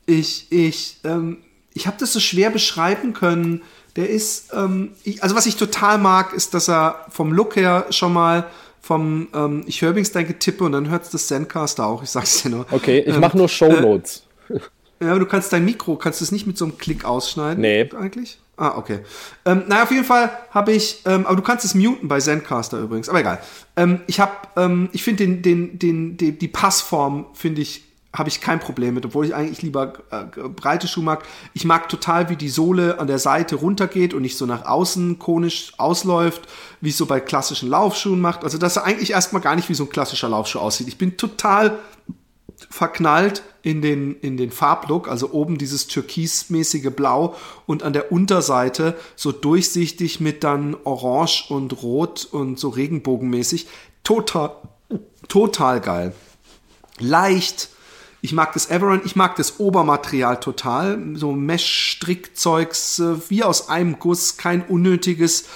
ich, ich, ähm, ich habe das so schwer beschreiben können. Der ist, ähm, ich, also was ich total mag, ist, dass er vom Look her schon mal vom, ähm, ich höre übrigens dein Getippe und dann hört es das Zencaster auch, ich sag's dir nur. Okay, ich ähm, mache nur Shownotes. Äh, ja, aber du kannst dein Mikro, kannst du es nicht mit so einem Klick ausschneiden? Nee. Eigentlich? Ah, okay. Ähm, naja, auf jeden Fall habe ich, ähm, aber du kannst es muten bei Zencaster übrigens, aber egal. Ähm, ich habe, ähm, ich finde den, den, den, die, die Passform finde ich, habe ich kein Problem mit, obwohl ich eigentlich lieber äh, breite Schuhe mag. Ich mag total, wie die Sohle an der Seite runtergeht und nicht so nach außen konisch ausläuft, wie es so bei klassischen Laufschuhen macht. Also, dass er eigentlich erstmal gar nicht wie so ein klassischer Laufschuh aussieht. Ich bin total verknallt in den, in den Farblook, also oben dieses türkismäßige Blau und an der Unterseite so durchsichtig mit dann Orange und Rot und so Regenbogenmäßig. Total, total geil. Leicht. Ich mag das Everon, ich mag das Obermaterial total. So Mesh-Strickzeugs, äh, wie aus einem Guss, kein unnötiges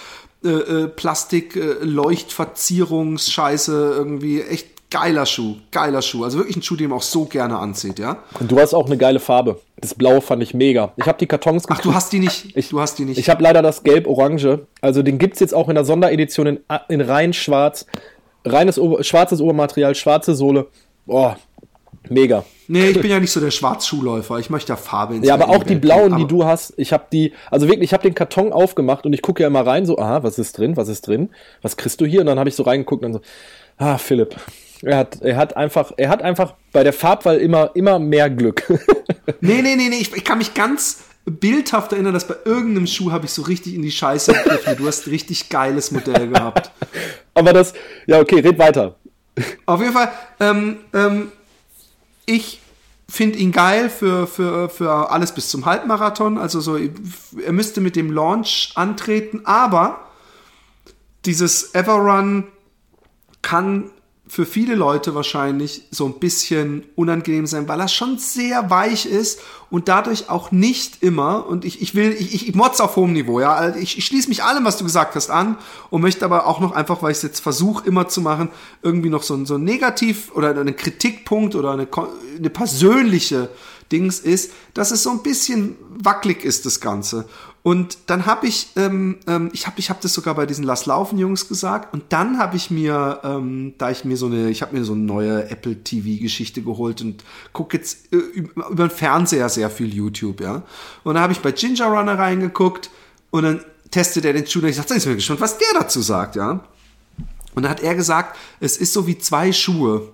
äh, äh, Plastik-Leuchtverzierungsscheiße, äh, irgendwie echt geiler Schuh, geiler Schuh. Also wirklich ein Schuh, den man auch so gerne anzieht, ja. Und du hast auch eine geile Farbe. Das Blau fand ich mega. Ich habe die Kartons Ach, du hast die nicht. Ich, du hast die nicht. Ich habe leider das Gelb-Orange. Also den gibt es jetzt auch in der Sonderedition in, in rein schwarz. Reines Ober schwarzes Obermaterial, schwarze Sohle. Boah, mega. Nee, ich bin ja nicht so der Schwarzschuhläufer. Ich möchte ja Farbe ins Ja, aber auch die blauen, die du hast, ich habe die, also wirklich, ich habe den Karton aufgemacht und ich gucke ja immer rein, so, aha, was ist drin, was ist drin, was kriegst du hier? Und dann habe ich so reingeguckt und dann so, ah, Philipp, er hat, er hat einfach, er hat einfach bei der Farbwahl immer, immer mehr Glück. nee, nee, nee, nee, ich, ich kann mich ganz bildhaft erinnern, dass bei irgendeinem Schuh habe ich so richtig in die Scheiße gegriffen. Du hast ein richtig geiles Modell gehabt. Aber das, ja, okay, red weiter. Auf jeden Fall, ähm, ähm, ich finde ihn geil für, für, für alles bis zum Halbmarathon. Also so, er müsste mit dem Launch antreten, aber dieses Everrun kann für viele Leute wahrscheinlich so ein bisschen unangenehm sein, weil er schon sehr weich ist und dadurch auch nicht immer, und ich, ich will, ich, ich, ich motz auf hohem Niveau, ja, also ich, ich schließe mich allem, was du gesagt hast, an und möchte aber auch noch einfach, weil ich es jetzt versuche immer zu machen, irgendwie noch so ein, so ein Negativ oder einen Kritikpunkt oder eine, eine persönliche Dings ist, dass es so ein bisschen wackelig ist, das Ganze. Und dann habe ich, ähm, ähm, ich habe ich hab das sogar bei diesen Lass laufen Jungs gesagt. Und dann habe ich mir, ähm, da ich mir so eine, ich habe mir so eine neue Apple TV Geschichte geholt und gucke jetzt äh, über, den Fernseher sehr viel YouTube, ja. Und dann habe ich bei Ginger Runner reingeguckt und dann testet er den Schuh und ich sagte, ich bin gespannt, was der dazu sagt, ja. Und dann hat er gesagt, es ist so wie zwei Schuhe.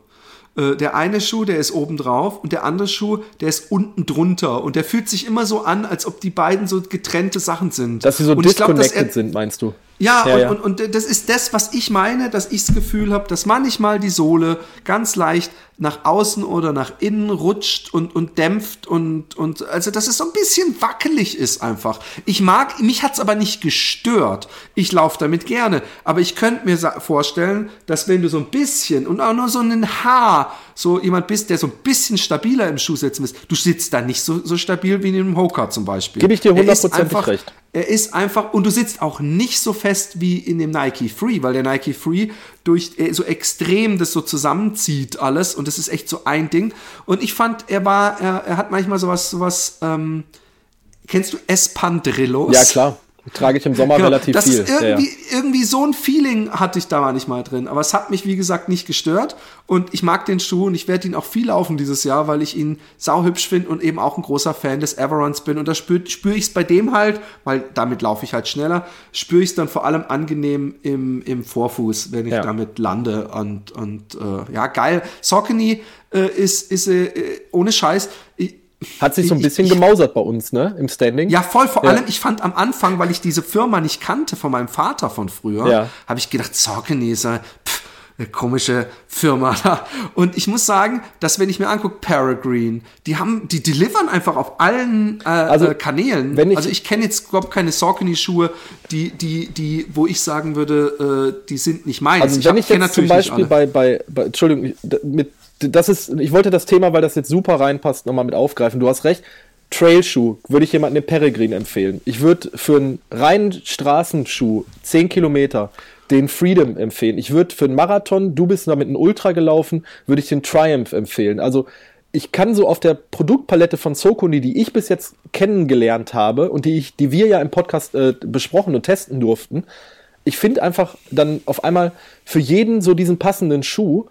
Äh, der eine Schuh, der ist oben drauf und der andere Schuh, der ist unten drunter. Und der fühlt sich immer so an, als ob die beiden so getrennte Sachen sind. Dass sie so und glaub, disconnected er- sind, meinst du? Ja, Ja, und, ja. Und, und das ist das, was ich meine, dass ich das Gefühl habe, dass manchmal die Sohle ganz leicht nach außen oder nach innen rutscht und, und dämpft und, und also dass es so ein bisschen wackelig ist einfach. Ich mag, mich hat's aber nicht gestört. Ich laufe damit gerne. Aber ich könnte mir vorstellen, dass wenn du so ein bisschen und auch nur so ein Haar so jemand bist, der so ein bisschen stabiler im Schuh sitzen ist, du sitzt da nicht so, so stabil wie in einem Hoka zum Beispiel. Gebe ich dir Er hundertprozentig einfach- recht. er ist einfach, und du sitzt auch nicht so fest wie in dem Nike Free, weil der Nike Free durch äh, so extrem das so zusammenzieht alles und das ist echt so ein Ding. Und ich fand, er war, er, er hat manchmal sowas, sowas, ähm, kennst du Espandrillos? Ja, klar. Trage ich im Sommer Genau, relativ das viel. ist irgendwie, ja, irgendwie so ein Feeling hatte ich da manchmal drin. Aber es hat mich, wie gesagt, nicht gestört. Und ich mag den Schuh und ich werde ihn auch viel laufen dieses Jahr, weil ich ihn sauhübsch finde und eben auch ein großer Fan des Everons bin. Und da spüre spür ich es bei dem halt, weil damit laufe ich halt schneller, spüre ich es dann vor allem angenehm im, im Vorfuß, wenn ich Ja. damit lande. Und, und äh, ja, geil. Saucony äh, ist, ist äh, ohne Scheiß. Ich, Hat sich so ein ich- bisschen ich- gemausert bei uns, ne? Im Standing. ja, voll. Vor Ja. allem, ich fand am Anfang, weil ich diese Firma nicht kannte von meinem Vater von früher, Ja. habe ich gedacht, ein, pff, eine komische Firma da. Und ich muss sagen, dass wenn ich mir angucke, Peregrine, die haben, die delivern einfach auf allen äh, Also, äh, Kanälen. ich- also ich kenne jetzt überhaupt keine Saucony-Schuhe, die, die, die, wo ich sagen würde, äh, die sind nicht meins. Also ich wenn hab- ich jetzt zum Beispiel bei, bei, bei, Entschuldigung, ich- mit, das ist, ich wollte das Thema, weil das jetzt super reinpasst, nochmal mit aufgreifen. Du hast recht. Trailschuh würde ich jemandem den Peregrine empfehlen. Ich würde für einen reinen Straßenschuh 10 Kilometer den Freedom empfehlen. Ich würde für einen Marathon, du bist damit ein Ultra gelaufen, würde ich den Triumph empfehlen. Also ich kann so auf der Produktpalette von Sokuni, die ich bis jetzt kennengelernt habe und die ich, die wir ja im Podcast äh, besprochen und testen durften, ich finde einfach dann auf einmal für jeden so diesen passenden Schuh.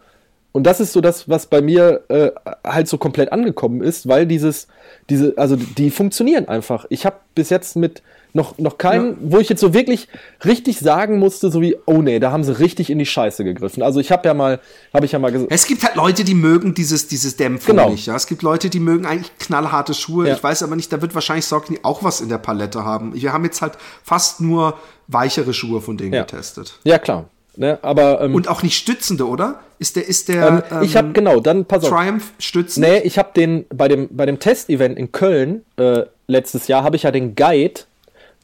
Und das ist so das, was bei mir äh, halt so komplett angekommen ist, weil dieses, diese, also die funktionieren einfach. Ich habe bis jetzt mit noch, noch keinen, wo ich jetzt so wirklich richtig sagen musste, so wie, oh nee, da haben sie richtig in die Scheiße gegriffen. Also ich habe ja mal, habe ich ja mal gesagt, Es gibt halt Leute, die mögen dieses, dieses Dämpfung Genau. nicht. Ja? Es gibt Leute, die mögen eigentlich knallharte Schuhe. Ja. Ich weiß aber nicht, da wird wahrscheinlich Saucony auch was in der Palette haben. Wir haben jetzt halt fast nur weichere Schuhe von denen Ja. getestet. ja klar, ne, aber ähm, Und auch nicht stützende, oder? Ist der, ist der ähm, ich habe genau, dann pass auf. Triumph stützend? Nee, ich habe den bei dem bei dem Testevent in Köln äh, letztes Jahr habe ich ja den Guide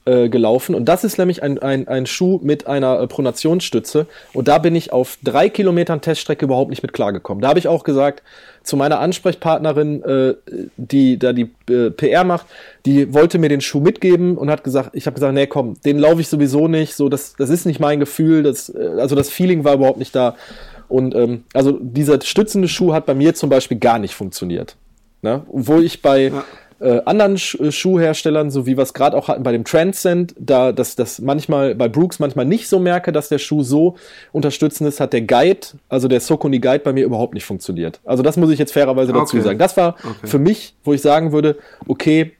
äh, gelaufen und das ist nämlich ein, ein, ein Schuh mit einer äh, Pronationsstütze und da bin ich auf drei Kilometern Teststrecke überhaupt nicht mit klargekommen. Da habe ich auch gesagt zu meiner Ansprechpartnerin, äh, die da die äh, PR macht, die wollte mir den Schuh mitgeben und hat gesagt, ich habe gesagt, nee, komm, den laufe ich sowieso nicht, so das das ist nicht mein Gefühl, das äh, also das Feeling war überhaupt nicht da und ähm, also dieser stützende Schuh hat bei mir zum Beispiel gar nicht funktioniert. Ne? Obwohl ich bei äh, anderen Sch äh, Schuhherstellern, so wie wir es gerade auch hatten bei dem Transcend, da das, das manchmal bei Brooks manchmal nicht so merke, dass der Schuh so unterstützend ist, hat der Guide, also der Sokoni Guide bei mir überhaupt nicht funktioniert. Also das muss ich jetzt fairerweise dazu Okay. sagen. Das war Okay. für mich, wo ich sagen würde, okay,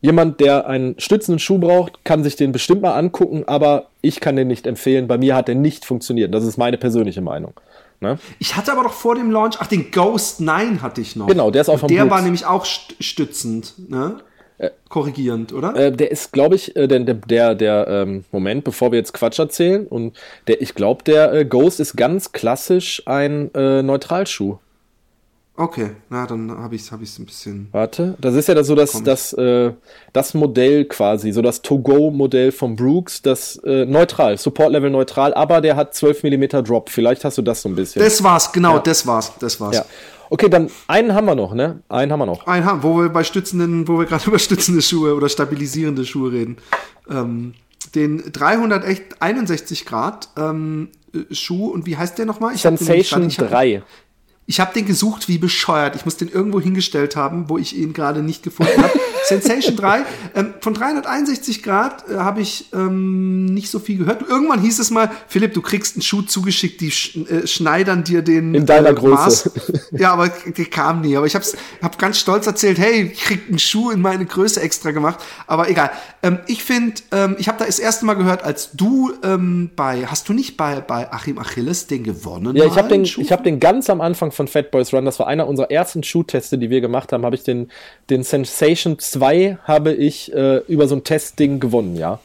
jemand, der einen stützenden Schuh braucht, kann sich den bestimmt mal angucken, aber ich kann den nicht empfehlen. Bei mir hat der nicht funktioniert. Das ist meine persönliche Meinung. Ne? Ich hatte aber doch vor dem Launch, ach, den Ghost 9 hatte ich noch. Genau, der ist auch von Der Brooks. war nämlich auch st stützend, ne? Korrigierend, oder? Äh, der ist, glaube ich, äh, der, der, der, der ähm, Moment, bevor wir jetzt Quatsch erzählen. Und der, ich glaube, der äh, Ghost ist ganz klassisch ein äh, Neutralschuh. Okay, na, dann habe ich es hab ich's ein bisschen. Warte, das ist ja das so das, das, äh, das Modell quasi, so das To-Go-Modell von Brooks, das äh, neutral, Support-Level neutral, aber der hat 12 mm Drop. Vielleicht hast du das so ein bisschen. Das war's, genau, das war's, das war's. ja. Okay, dann einen haben wir noch, ne? Einen haben wir noch. Ein haben, wo wir bei stützenden, wo wir gerade über stützende Schuhe oder stabilisierende Schuhe reden. Ähm, den 361 Grad ähm, äh, Schuh und wie heißt der nochmal? Ich Sensation hab- 3. Ich habe den gesucht wie bescheuert. Ich muss den irgendwo hingestellt haben, wo ich ihn gerade nicht gefunden habe. Sensation 3. Ähm, von 361 Grad äh, habe ich ähm, nicht so viel gehört. Irgendwann hieß es mal, Philipp, du kriegst einen Schuh zugeschickt, die sch äh, schneidern dir den In deiner äh, Größe. Ja, aber der kam nie. Aber ich habe hab ganz stolz erzählt, hey, ich krieg einen Schuh in meine Größe extra gemacht. Aber egal. Ähm, ich finde, ähm, ich habe da das erste Mal gehört, als du ähm, bei, hast du nicht bei, bei Achim Achilles den gewonnen? Ja, ich habe den, ich hab den ganz am Anfang von Fat Boys Run. Das war einer unserer ersten Schuhteste, die wir gemacht haben. Habe ich den, den Sensation 2 habe ich äh, über so ein Testding gewonnen, ja.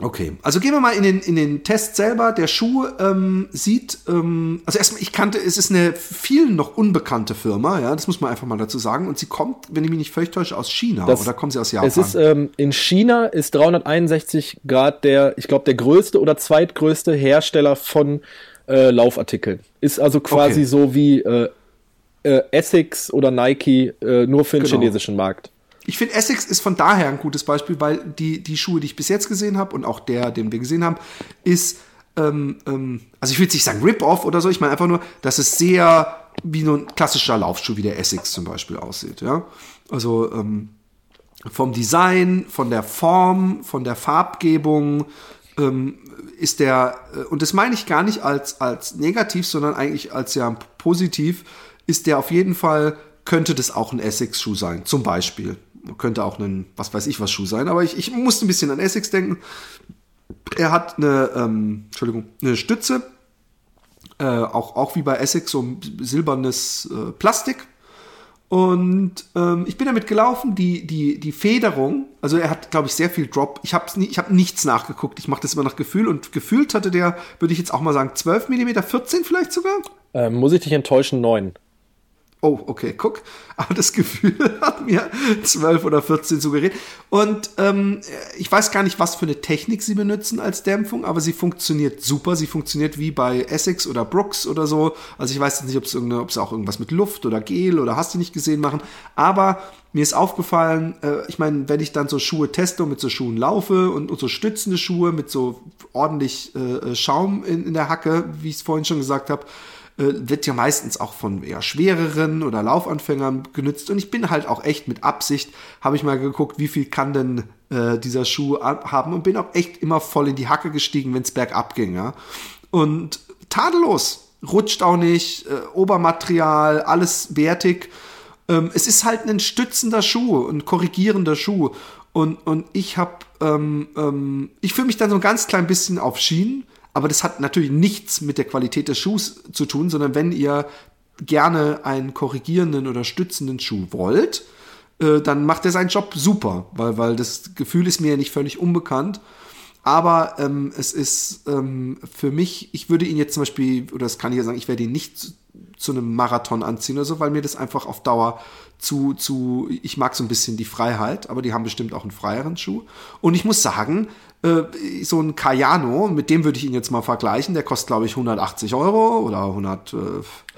Okay, also gehen wir mal in den, in den Test selber. Der Schuh ähm, sieht, ähm, also erstmal, ich kannte, es ist eine vielen noch unbekannte Firma, ja, das muss man einfach mal dazu sagen. Und sie kommt, wenn ich mich nicht völlig täusche, aus China das, oder kommt sie aus Japan? Es ist, ähm, in China ist 361 Grad der, ich glaube, der größte oder zweitgrößte Hersteller von äh, Laufartikeln. Ist also quasi okay. so wie äh, äh, Essex oder Nike, äh, nur für den genau. chinesischen Markt. Ich finde, Essex ist von daher ein gutes Beispiel, weil die, die Schuhe, die ich bis jetzt gesehen habe und auch der, den wir gesehen haben, ist, ähm, ähm, also ich will jetzt nicht sagen Rip-Off oder so, ich meine einfach nur, dass es sehr wie nur ein klassischer Laufschuh wie der Essex zum Beispiel aussieht. Ja? Also ähm, vom Design, von der Form, von der Farbgebung ähm, ist der, äh, und das meine ich gar nicht als, als negativ, sondern eigentlich als ja positiv, ist der auf jeden Fall, könnte das auch ein Essex-Schuh sein, zum Beispiel könnte auch ein, was weiß ich, was Schuh sein, aber ich, ich musste ein bisschen an Essex denken. Er hat eine, ähm, Entschuldigung, eine Stütze, äh, auch, auch wie bei Essex, so ein silbernes äh, Plastik. Und ähm, ich bin damit gelaufen, die, die, die Federung, also er hat, glaube ich, sehr viel Drop. Ich habe nie, hab nichts nachgeguckt, ich mache das immer nach Gefühl und gefühlt hatte der, würde ich jetzt auch mal sagen, 12 mm, 14 vielleicht sogar? Ähm, muss ich dich enttäuschen, 9. Oh, okay, guck. Aber das Gefühl hat mir 12 oder 14 suggeriert. Und ähm, ich weiß gar nicht, was für eine Technik sie benutzen als Dämpfung, aber sie funktioniert super. Sie funktioniert wie bei Essex oder Brooks oder so. Also ich weiß jetzt nicht, ob sie auch irgendwas mit Luft oder Gel oder hast du nicht gesehen machen. Aber mir ist aufgefallen, äh, ich meine, wenn ich dann so Schuhe teste und mit so Schuhen laufe und, und so stützende Schuhe mit so ordentlich äh, äh Schaum in, in der Hacke, wie ich es vorhin schon gesagt habe, wird ja meistens auch von eher schwereren oder Laufanfängern genützt. Und ich bin halt auch echt mit Absicht, habe ich mal geguckt, wie viel kann denn äh, dieser Schuh haben und bin auch echt immer voll in die Hacke gestiegen, wenn es bergab ging. Ja? Und tadellos, rutscht auch nicht, äh, Obermaterial, alles wertig. Ähm, es ist halt ein stützender Schuh, ein korrigierender Schuh. Und, und ich habe, ähm, ähm, ich fühle mich dann so ein ganz klein bisschen auf Schienen aber das hat natürlich nichts mit der Qualität des Schuhs zu tun, sondern wenn ihr gerne einen korrigierenden oder stützenden Schuh wollt, äh, dann macht er seinen Job super, weil, weil das Gefühl ist mir ja nicht völlig unbekannt. Aber ähm, es ist ähm, für mich, ich würde ihn jetzt zum Beispiel, oder das kann ich ja sagen, ich werde ihn nicht zu, einem Marathon anziehen oder so, weil mir das einfach auf Dauer zu, zu, ich mag so ein bisschen die Freiheit, aber die haben bestimmt auch einen freieren Schuh. Und ich muss sagen, äh, so ein Cayano, mit dem würde ich ihn jetzt mal vergleichen, der kostet glaube ich 180 Euro oder 100, äh,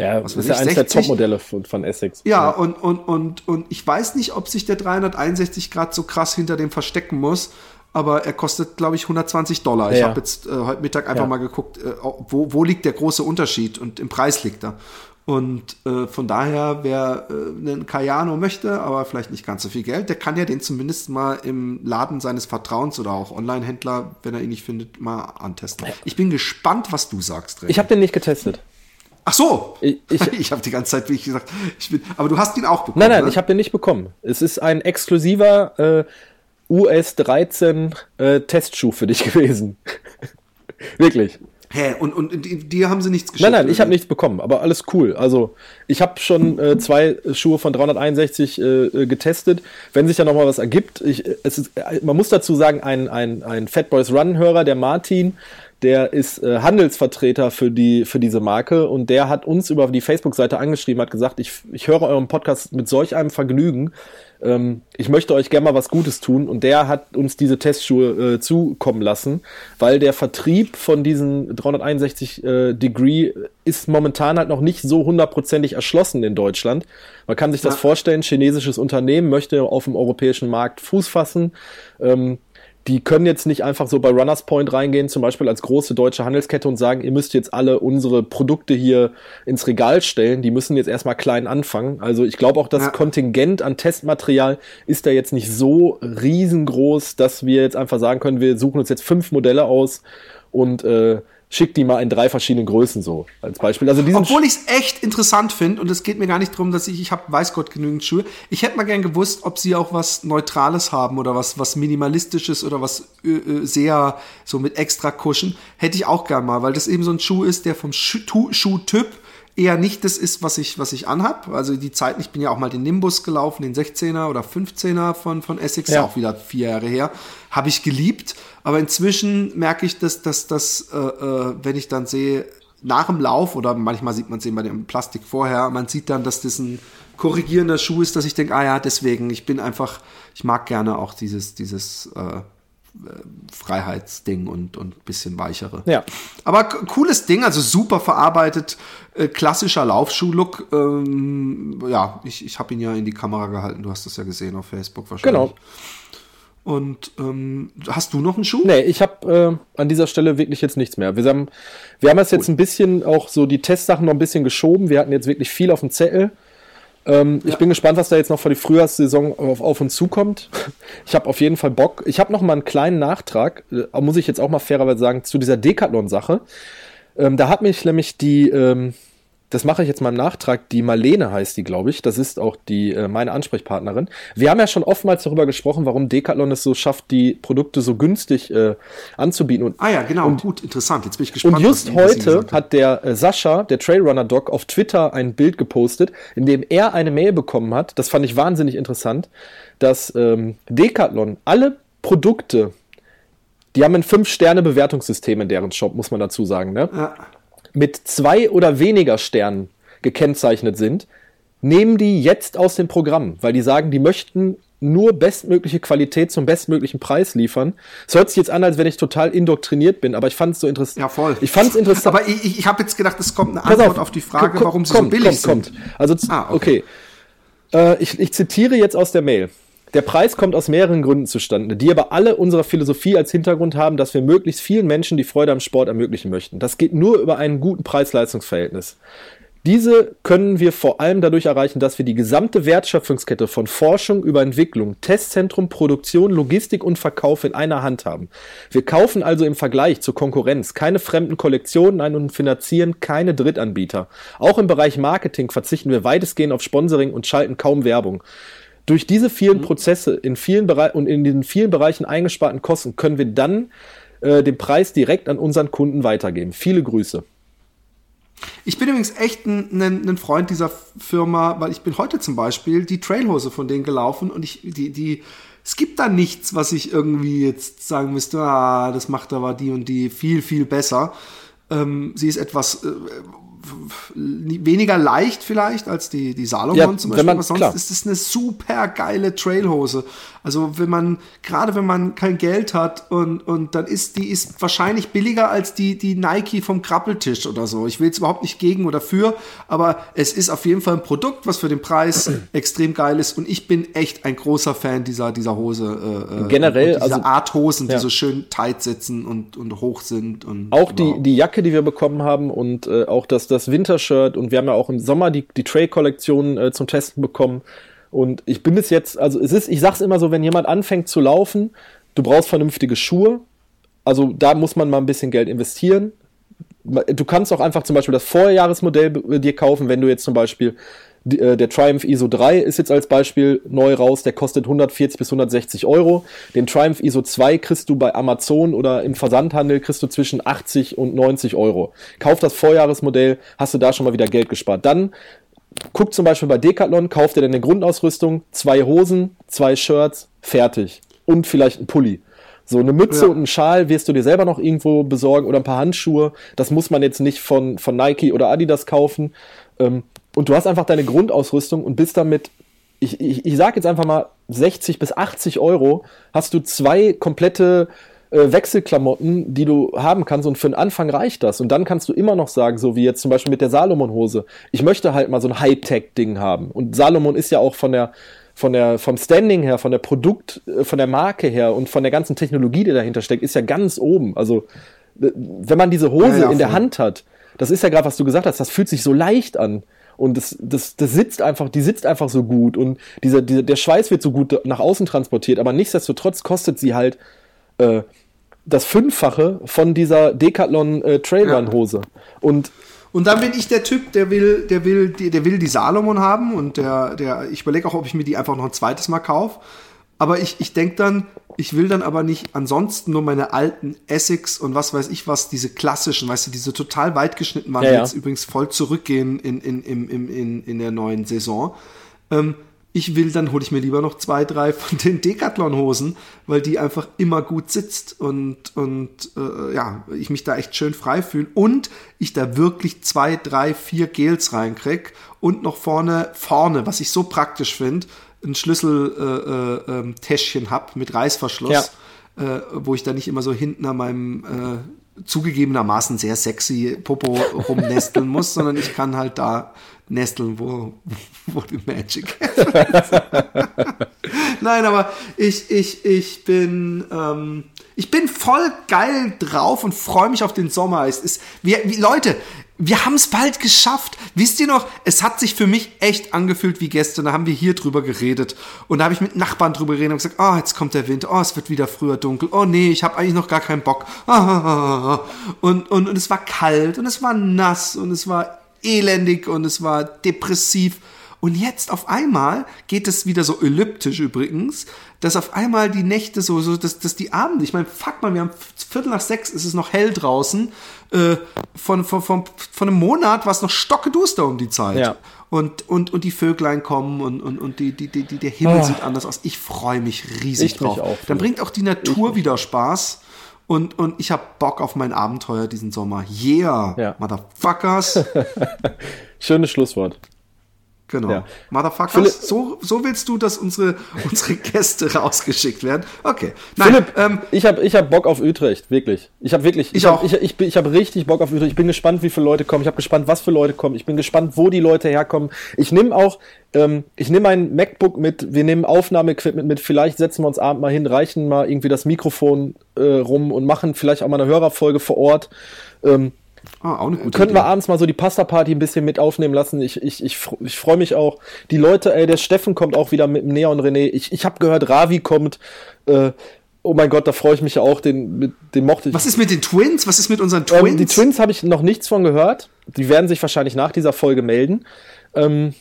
ja, was weiß ist ich, ja eins 60. der Topmodelle von, von Essex. Ja, ja, Und, und, und, und ich weiß nicht, ob sich der 361 Grad so krass hinter dem verstecken muss, aber er kostet, glaube ich, 120 Dollar. Ja. Ich habe jetzt äh, heute Mittag einfach ja. mal geguckt, äh, wo, wo liegt der große Unterschied und im Preis liegt er. Und äh, von daher, wer äh, einen Cayano möchte, aber vielleicht nicht ganz so viel Geld, der kann ja den zumindest mal im Laden seines Vertrauens oder auch Online-Händler, wenn er ihn nicht findet, mal antesten. Ich bin gespannt, was du sagst. René. Ich habe den nicht getestet. Ach so, ich, ich, ich habe die ganze Zeit, wie ich gesagt, ich bin, aber du hast ihn auch bekommen. Nein, nein, ne? ich habe den nicht bekommen. Es ist ein exklusiver äh, US 13 äh, Testschuh für dich gewesen. Wirklich. Hä, und, und die, die haben sie nichts geschickt? Nein, nein, ich habe nichts bekommen, aber alles cool. Also ich habe schon äh, zwei Schuhe von 361 äh, äh, getestet. Wenn sich da nochmal was ergibt, ich, es ist, man muss dazu sagen, ein, ein, ein Fat Boys Run-Hörer, der Martin, der ist äh, Handelsvertreter für, die, für diese Marke und der hat uns über die Facebook-Seite angeschrieben, hat gesagt, ich, ich höre euren Podcast mit solch einem Vergnügen ähm, ich möchte euch gerne mal was Gutes tun und der hat uns diese Testschuhe äh, zukommen lassen, weil der Vertrieb von diesen 361 äh, Degree ist momentan halt noch nicht so hundertprozentig erschlossen in Deutschland. Man kann sich das vorstellen, chinesisches Unternehmen möchte auf dem europäischen Markt Fuß fassen. Ähm, die können jetzt nicht einfach so bei Runners Point reingehen, zum Beispiel als große deutsche Handelskette und sagen, ihr müsst jetzt alle unsere Produkte hier ins Regal stellen. Die müssen jetzt erstmal klein anfangen. Also ich glaube auch, das ja. Kontingent an Testmaterial ist da jetzt nicht so riesengroß, dass wir jetzt einfach sagen können, wir suchen uns jetzt fünf Modelle aus und äh, schick die mal in drei verschiedenen Größen so als Beispiel. Also diesen Obwohl ich es echt interessant finde und es geht mir gar nicht darum, dass ich ich habe weiß Gott genügend Schuhe. Ich hätte mal gern gewusst, ob sie auch was Neutrales haben oder was was minimalistisches oder was äh, äh sehr so mit extra Kuschen. Hätte ich auch gern mal, weil das eben so ein Schuh ist, der vom Schuh, Schuhtyp eher nicht das ist, was ich, was ich anhab. Also die Zeiten, ich bin ja auch mal den Nimbus gelaufen, den 16er oder 15er von, von Essex, ja. auch wieder vier Jahre her, habe ich geliebt. Aber inzwischen merke ich, dass, dass, dass äh, äh, wenn ich dann sehe, nach dem Lauf oder manchmal sieht man es eben bei dem Plastik vorher, man sieht dann, dass das ein korrigierender Schuh ist, dass ich denke, ah ja, deswegen, ich bin einfach, ich mag gerne auch dieses, dieses äh, Freiheitsding und, und bisschen weichere. Ja. Aber cooles Ding, also super verarbeitet, äh, klassischer Laufschuh-Look. Ähm, ja, ich, ich habe ihn ja in die Kamera gehalten, du hast das ja gesehen auf Facebook wahrscheinlich. Genau. Und ähm, hast du noch einen Schuh? Nee, ich habe äh, an dieser Stelle wirklich jetzt nichts mehr. Wir haben, wir haben jetzt, cool. jetzt ein bisschen auch so die Testsachen noch ein bisschen geschoben. Wir hatten jetzt wirklich viel auf dem Zettel. Ähm, ja. Ich bin gespannt, was da jetzt noch für die Frühjahrssaison auf, auf uns zukommt. Ich habe auf jeden Fall Bock. Ich habe noch mal einen kleinen Nachtrag, äh, muss ich jetzt auch mal fairerweise sagen, zu dieser Decathlon-Sache. Ähm, da hat mich nämlich die, ähm, das mache ich jetzt mal im Nachtrag, die Marlene heißt die, glaube ich. Das ist auch die äh, meine Ansprechpartnerin. Wir haben ja schon oftmals darüber gesprochen, warum Decathlon es so schafft, die Produkte so günstig äh, anzubieten. Und, ah ja, genau, und, gut, interessant. Jetzt bin ich gespannt. Und just heute hat der äh, Sascha, der Trailrunner Doc, auf Twitter ein Bild gepostet, in dem er eine Mail bekommen hat. Das fand ich wahnsinnig interessant, dass ähm, Decathlon alle Produkte, die haben ein 5-Sterne-Bewertungssystem in deren Shop, muss man dazu sagen, ne? Ja mit zwei oder weniger Sternen gekennzeichnet sind, nehmen die jetzt aus dem Programm, weil die sagen, die möchten nur bestmögliche Qualität zum bestmöglichen Preis liefern. Es hört sich jetzt an, als wenn ich total indoktriniert bin, aber ich fand es so interessant. Ja, voll. Ich fand es interessant. Aber ich, ich habe jetzt gedacht, es kommt eine Antwort auf, auf, die Frage, warum sie kommt, so billig kommt, sind. Kommt. Also, ah, okay. okay. Äh, ich, ich zitiere jetzt aus der Mail. Der Preis kommt aus mehreren Gründen zustande, die aber alle unserer Philosophie als Hintergrund haben, dass wir möglichst vielen Menschen die Freude am Sport ermöglichen möchten. Das geht nur über einen guten Preis-Leistungs-Verhältnis. Diese können wir vor allem dadurch erreichen, dass wir die gesamte Wertschöpfungskette von Forschung über Entwicklung, Testzentrum, Produktion, Logistik und Verkauf in einer Hand haben. Wir kaufen also im Vergleich zur Konkurrenz keine fremden Kollektionen ein und finanzieren keine Drittanbieter. Auch im Bereich Marketing verzichten wir weitestgehend auf Sponsoring und schalten kaum Werbung. Durch diese vielen mhm. Prozesse in vielen Bereichen und in den vielen Bereichen eingesparten Kosten können wir dann äh, den Preis direkt an unseren Kunden weitergeben. Viele Grüße. Ich bin übrigens echt ein, ein, ein, Freund dieser Firma, weil ich bin heute zum Beispiel die Trailhose von denen gelaufen und ich, die, die, es gibt da nichts, was ich irgendwie jetzt sagen müsste, ah, das macht aber die und die viel, viel besser. Ähm, sie ist etwas äh, weniger leicht vielleicht als die, die Salomon ja, zum Beispiel, man, aber sonst klar. ist es eine super geile Trailhose. Also wenn man, gerade wenn man kein Geld hat und, und dann ist die ist wahrscheinlich billiger als die, die Nike vom Krabbeltisch oder so. Ich will jetzt überhaupt nicht gegen oder für, aber es ist auf jeden Fall ein Produkt, was für den Preis extrem geil ist und ich bin echt ein großer Fan dieser, dieser Hose. Äh, äh Generell, dieser also, Art Hosen, ja. die so schön tight sitzen und, und hoch sind. Und auch die, die Jacke, die wir bekommen haben und äh, auch das, das Wintershirt und wir haben ja auch im Sommer die, die Trail-Kollektion äh, zum Testen bekommen. Und ich bin bis jetzt, also es ist, ich sag's immer so, wenn jemand anfängt zu laufen, du brauchst vernünftige Schuhe. Also da muss man mal ein bisschen Geld investieren. Du kannst auch einfach zum Beispiel das Vorjahresmodell dir kaufen, wenn du jetzt zum Beispiel äh, der Triumph ISO 3 ist jetzt als Beispiel neu raus, der kostet 140 bis 160 Euro. Den Triumph ISO 2 kriegst du bei Amazon oder im Versandhandel kriegst du zwischen 80 und 90 Euro. Kauf das Vorjahresmodell, hast du da schon mal wieder Geld gespart. Dann guck zum Beispiel bei Decathlon, kauf dir deine Grundausrüstung, zwei Hosen, zwei Shirts, fertig. Und vielleicht ein Pulli. So eine Mütze ja. und einen Schal wirst du dir selber noch irgendwo besorgen oder ein paar Handschuhe. Das muss man jetzt nicht von, von Nike oder Adidas kaufen. Ähm, und du hast einfach deine Grundausrüstung und bist damit, ich, ich, ich sag jetzt einfach mal 60 bis 80 Euro, hast du zwei komplette äh, Wechselklamotten, die du haben kannst und für den Anfang reicht das. Und dann kannst du immer noch sagen, so wie jetzt zum Beispiel mit der Salomon-Hose, ich möchte halt mal so ein Hightech-Ding haben. Und Salomon ist ja auch von der, von der, vom Standing her, von der Produkt, äh, von der Marke her und von der ganzen Technologie, die dahinter steckt, ist ja ganz oben. Also, wenn man diese Hose ja, ja, in der Hand hat, das ist ja gerade, was du gesagt hast, das fühlt sich so leicht an. Und das, das, das sitzt einfach, die sitzt einfach so gut und dieser, dieser, der Schweiß wird so gut nach außen transportiert, aber nichtsdestotrotz kostet sie halt äh, das Fünffache von dieser Decathlon äh, Trailrun Hose. Ja. Und und dann bin ich der Typ, der will, der will, der will die Salomon haben und der, der, ich überlege auch, ob ich mir die einfach noch ein zweites Mal kaufe. Aber ich, ich denke dann, ich will dann aber nicht ansonsten nur meine alten Essex und was weiß ich was, diese klassischen, weißt du, diese total weit geschnitten waren, Ja, ja. jetzt übrigens voll zurückgehen in, in, in, in, in, in der neuen Saison. Ähm, ich will, dann hole ich mir lieber noch zwei, drei von den Decathlon-Hosen, weil die einfach immer gut sitzt und, und äh, ja, ich mich da echt schön frei fühle und ich da wirklich zwei, drei, vier Gels reinkrieg und noch vorne, vorne, was ich so praktisch finde, ein Schlüsseltäschchen äh, äh, ähm, Täschchen hab mit Reißverschluss, äh, wo ich da nicht immer so hinten an meinem äh, zugegebenermaßen sehr sexy Popo rumnesteln muss, sondern ich kann halt da nesteln, wo, wo die Magic Nein, aber ich, ich, ich bin, ähm, ich bin voll geil drauf und freue mich auf den Sommer. Es ist, wir, wie, Leute, wir haben es bald geschafft. Wisst ihr noch, es hat sich für mich echt angefühlt wie gestern. Da haben wir hier drüber geredet. Und da habe ich mit Nachbarn drüber geredet und gesagt, oh, jetzt kommt der Winter, oh, es wird wieder früher dunkel. Oh nee, ich habe eigentlich noch gar keinen Bock. Und, und, und es war kalt und es war nass und es war elendig und es war depressiv. Und jetzt auf einmal geht es wieder so elliptisch übrigens, dass auf einmal die Nächte so, so dass, dass die Abende, ich meine, fuck mal, wir haben Viertel nach sechs, ist es noch hell draußen. Äh, von, von, von, von einem Monat war es noch stockeduster um die Zeit. Ja. Und, und, und die Vöglein kommen und, und, und die, die, die, die, der Himmel Ah. sieht anders aus. Ich freue mich riesig Ich mich drauf. auch. Dann bringt auch die Natur wieder Spaß. Und, und ich habe Bock auf mein Abenteuer diesen Sommer. Yeah, Ja. Motherfuckers. Schönes Schlusswort. Genau. Ja. Motherfuckers, Philipp- so, so willst du, dass unsere, unsere Gäste rausgeschickt werden? Okay. Nein, Philipp, ähm, ich habe ich hab Bock auf Utrecht, wirklich. Ich habe wirklich, Ich hab, auch. ich, ich, ich habe richtig Bock auf Utrecht. Ich bin gespannt, wie viele Leute kommen. Ich habe gespannt, was für Leute kommen. Ich bin gespannt, wo die Leute herkommen. Ich nehme auch, ähm, ich nehme ein MacBook mit. Wir nehmen Aufnahmeequipment mit. Vielleicht setzen wir uns abend mal hin, reichen mal irgendwie das Mikrofon äh, rum und machen vielleicht auch mal eine Hörerfolge vor Ort. Ähm, ah, auch eine gute Könnten wir Idee. abends mal so die Pasta-Party ein bisschen mit aufnehmen lassen. Ich, ich, ich, ich freue mich auch. Die Leute, ey, der Steffen kommt auch wieder mit dem Neon René. Ich, ich habe gehört, Ravi kommt. Äh, oh mein Gott, da freue ich mich auch. Den, den mochte ich. Was ist mit den Twins? Was ist mit unseren Twins? ähm, die Twins habe ich noch nichts von gehört. Die werden sich wahrscheinlich nach dieser Folge melden. Ähm,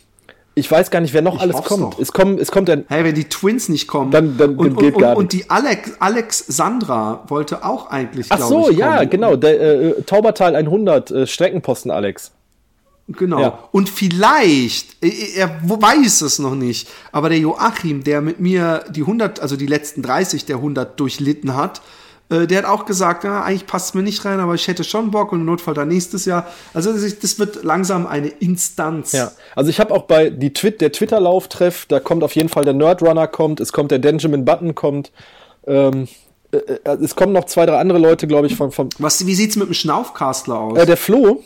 ich weiß gar nicht, wer noch Ich alles kommt. Es kommt, es kommt ein. Hey, wenn die Twins nicht kommen. Dann- dann- und, dann geht und, gar und, und die Alex, Alex Sandra wollte auch eigentlich, Ach glaube so, ich, ja, kommen. genau. Der äh, Taubertal 100 äh, Streckenposten Alex. Genau. Ja. Und vielleicht, äh, er weiß es noch nicht, aber der Joachim, der mit mir die 100, also die letzten 30 der 100 durchlitten hat, äh, der hat auch gesagt, ja, eigentlich passt es mir nicht rein, aber ich hätte schon Bock und im Notfall dann nächstes Jahr. Also das wird langsam eine Instanz. Ja, also ich habe auch bei die Twit der Twitter-Lauftreff, da kommt auf jeden Fall der Nerdrunner kommt, es kommt der Benjamin Button kommt, ähm, äh, äh, es kommen noch zwei, drei andere Leute, glaube ich, von, von Was, wie sieht's mit dem Schnaufkastler aus? äh, der Flo.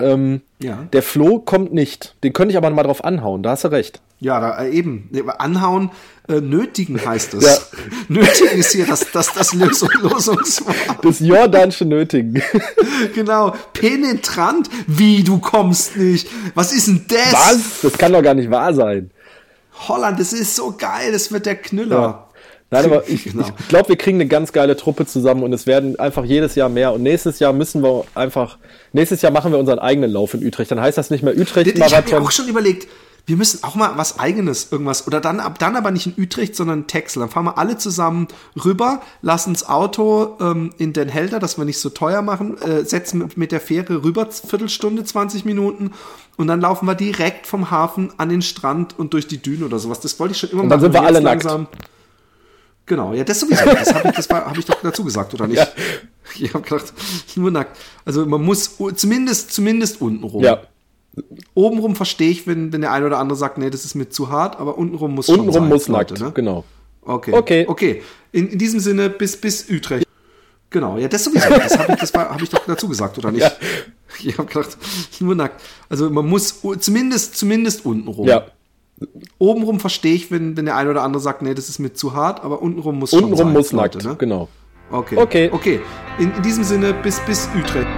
Ähm, Ja. Der Flo kommt nicht. Den könnte ich aber mal drauf anhauen, da hast du recht. Ja, da, äh, eben. Anhauen, äh, nötigen heißt es. Ja. Nötigen ist hier das, das, das Lösung, Losungswort. Das Jordansche Nötigen. genau. Penetrant. Wie, du kommst nicht. Was ist denn das? Was? Das kann doch gar nicht wahr sein. Holland, das ist so geil. Das wird der Knüller. Nein, aber ich, Genau. ich glaube, wir kriegen eine ganz geile Truppe zusammen und es werden einfach jedes Jahr mehr. Und nächstes Jahr müssen wir einfach, nächstes Jahr machen wir unseren eigenen Lauf in Utrecht. Dann heißt das nicht mehr Ich habe mir auch schon überlegt, wir müssen auch mal was eigenes, irgendwas, oder dann, ab dann aber nicht in Utrecht, sondern in Texel. Dann fahren wir alle zusammen rüber, lassen das Auto ähm, in Den Helder, dass wir nicht so teuer machen, äh, setzen mit, der Fähre rüber, Viertelstunde, 20 Minuten, und dann laufen wir direkt vom Hafen an den Strand und durch die Dünen oder sowas. Das wollte ich schon immer Und dann sind wir alle nackt. Genau, ja, das sowieso. Das habe ich, das war- hab ich doch dazu gesagt, oder nicht? Ja. Ich habe gedacht, nur nackt. Also man muss zumindest, zumindest unten rum. Ja, Obenrum verstehe ich, wenn, wenn der eine oder andere sagt, nee, das ist mir zu hart, aber untenrum muss schon untenrum sein, muss Leute, nackt, ne? genau. Okay. Okay. Okay. In, in diesem Sinne, bis, bis Utrecht. Genau, ja, das sowieso. Das habe ich, das war- hab ich doch dazu gesagt, oder nicht? Ja. Ich habe gedacht, nur nackt. Also man muss zumindest, zumindest untenrum. Ja, Obenrum verstehe ich, wenn, wenn der eine oder andere sagt, nee, das ist mir zu hart, aber untenrum muss schon untenrum sein, muss Leute, nackt, ne? genau. Okay. Okay. Okay. In, in diesem Sinne, bis, bis Utrecht.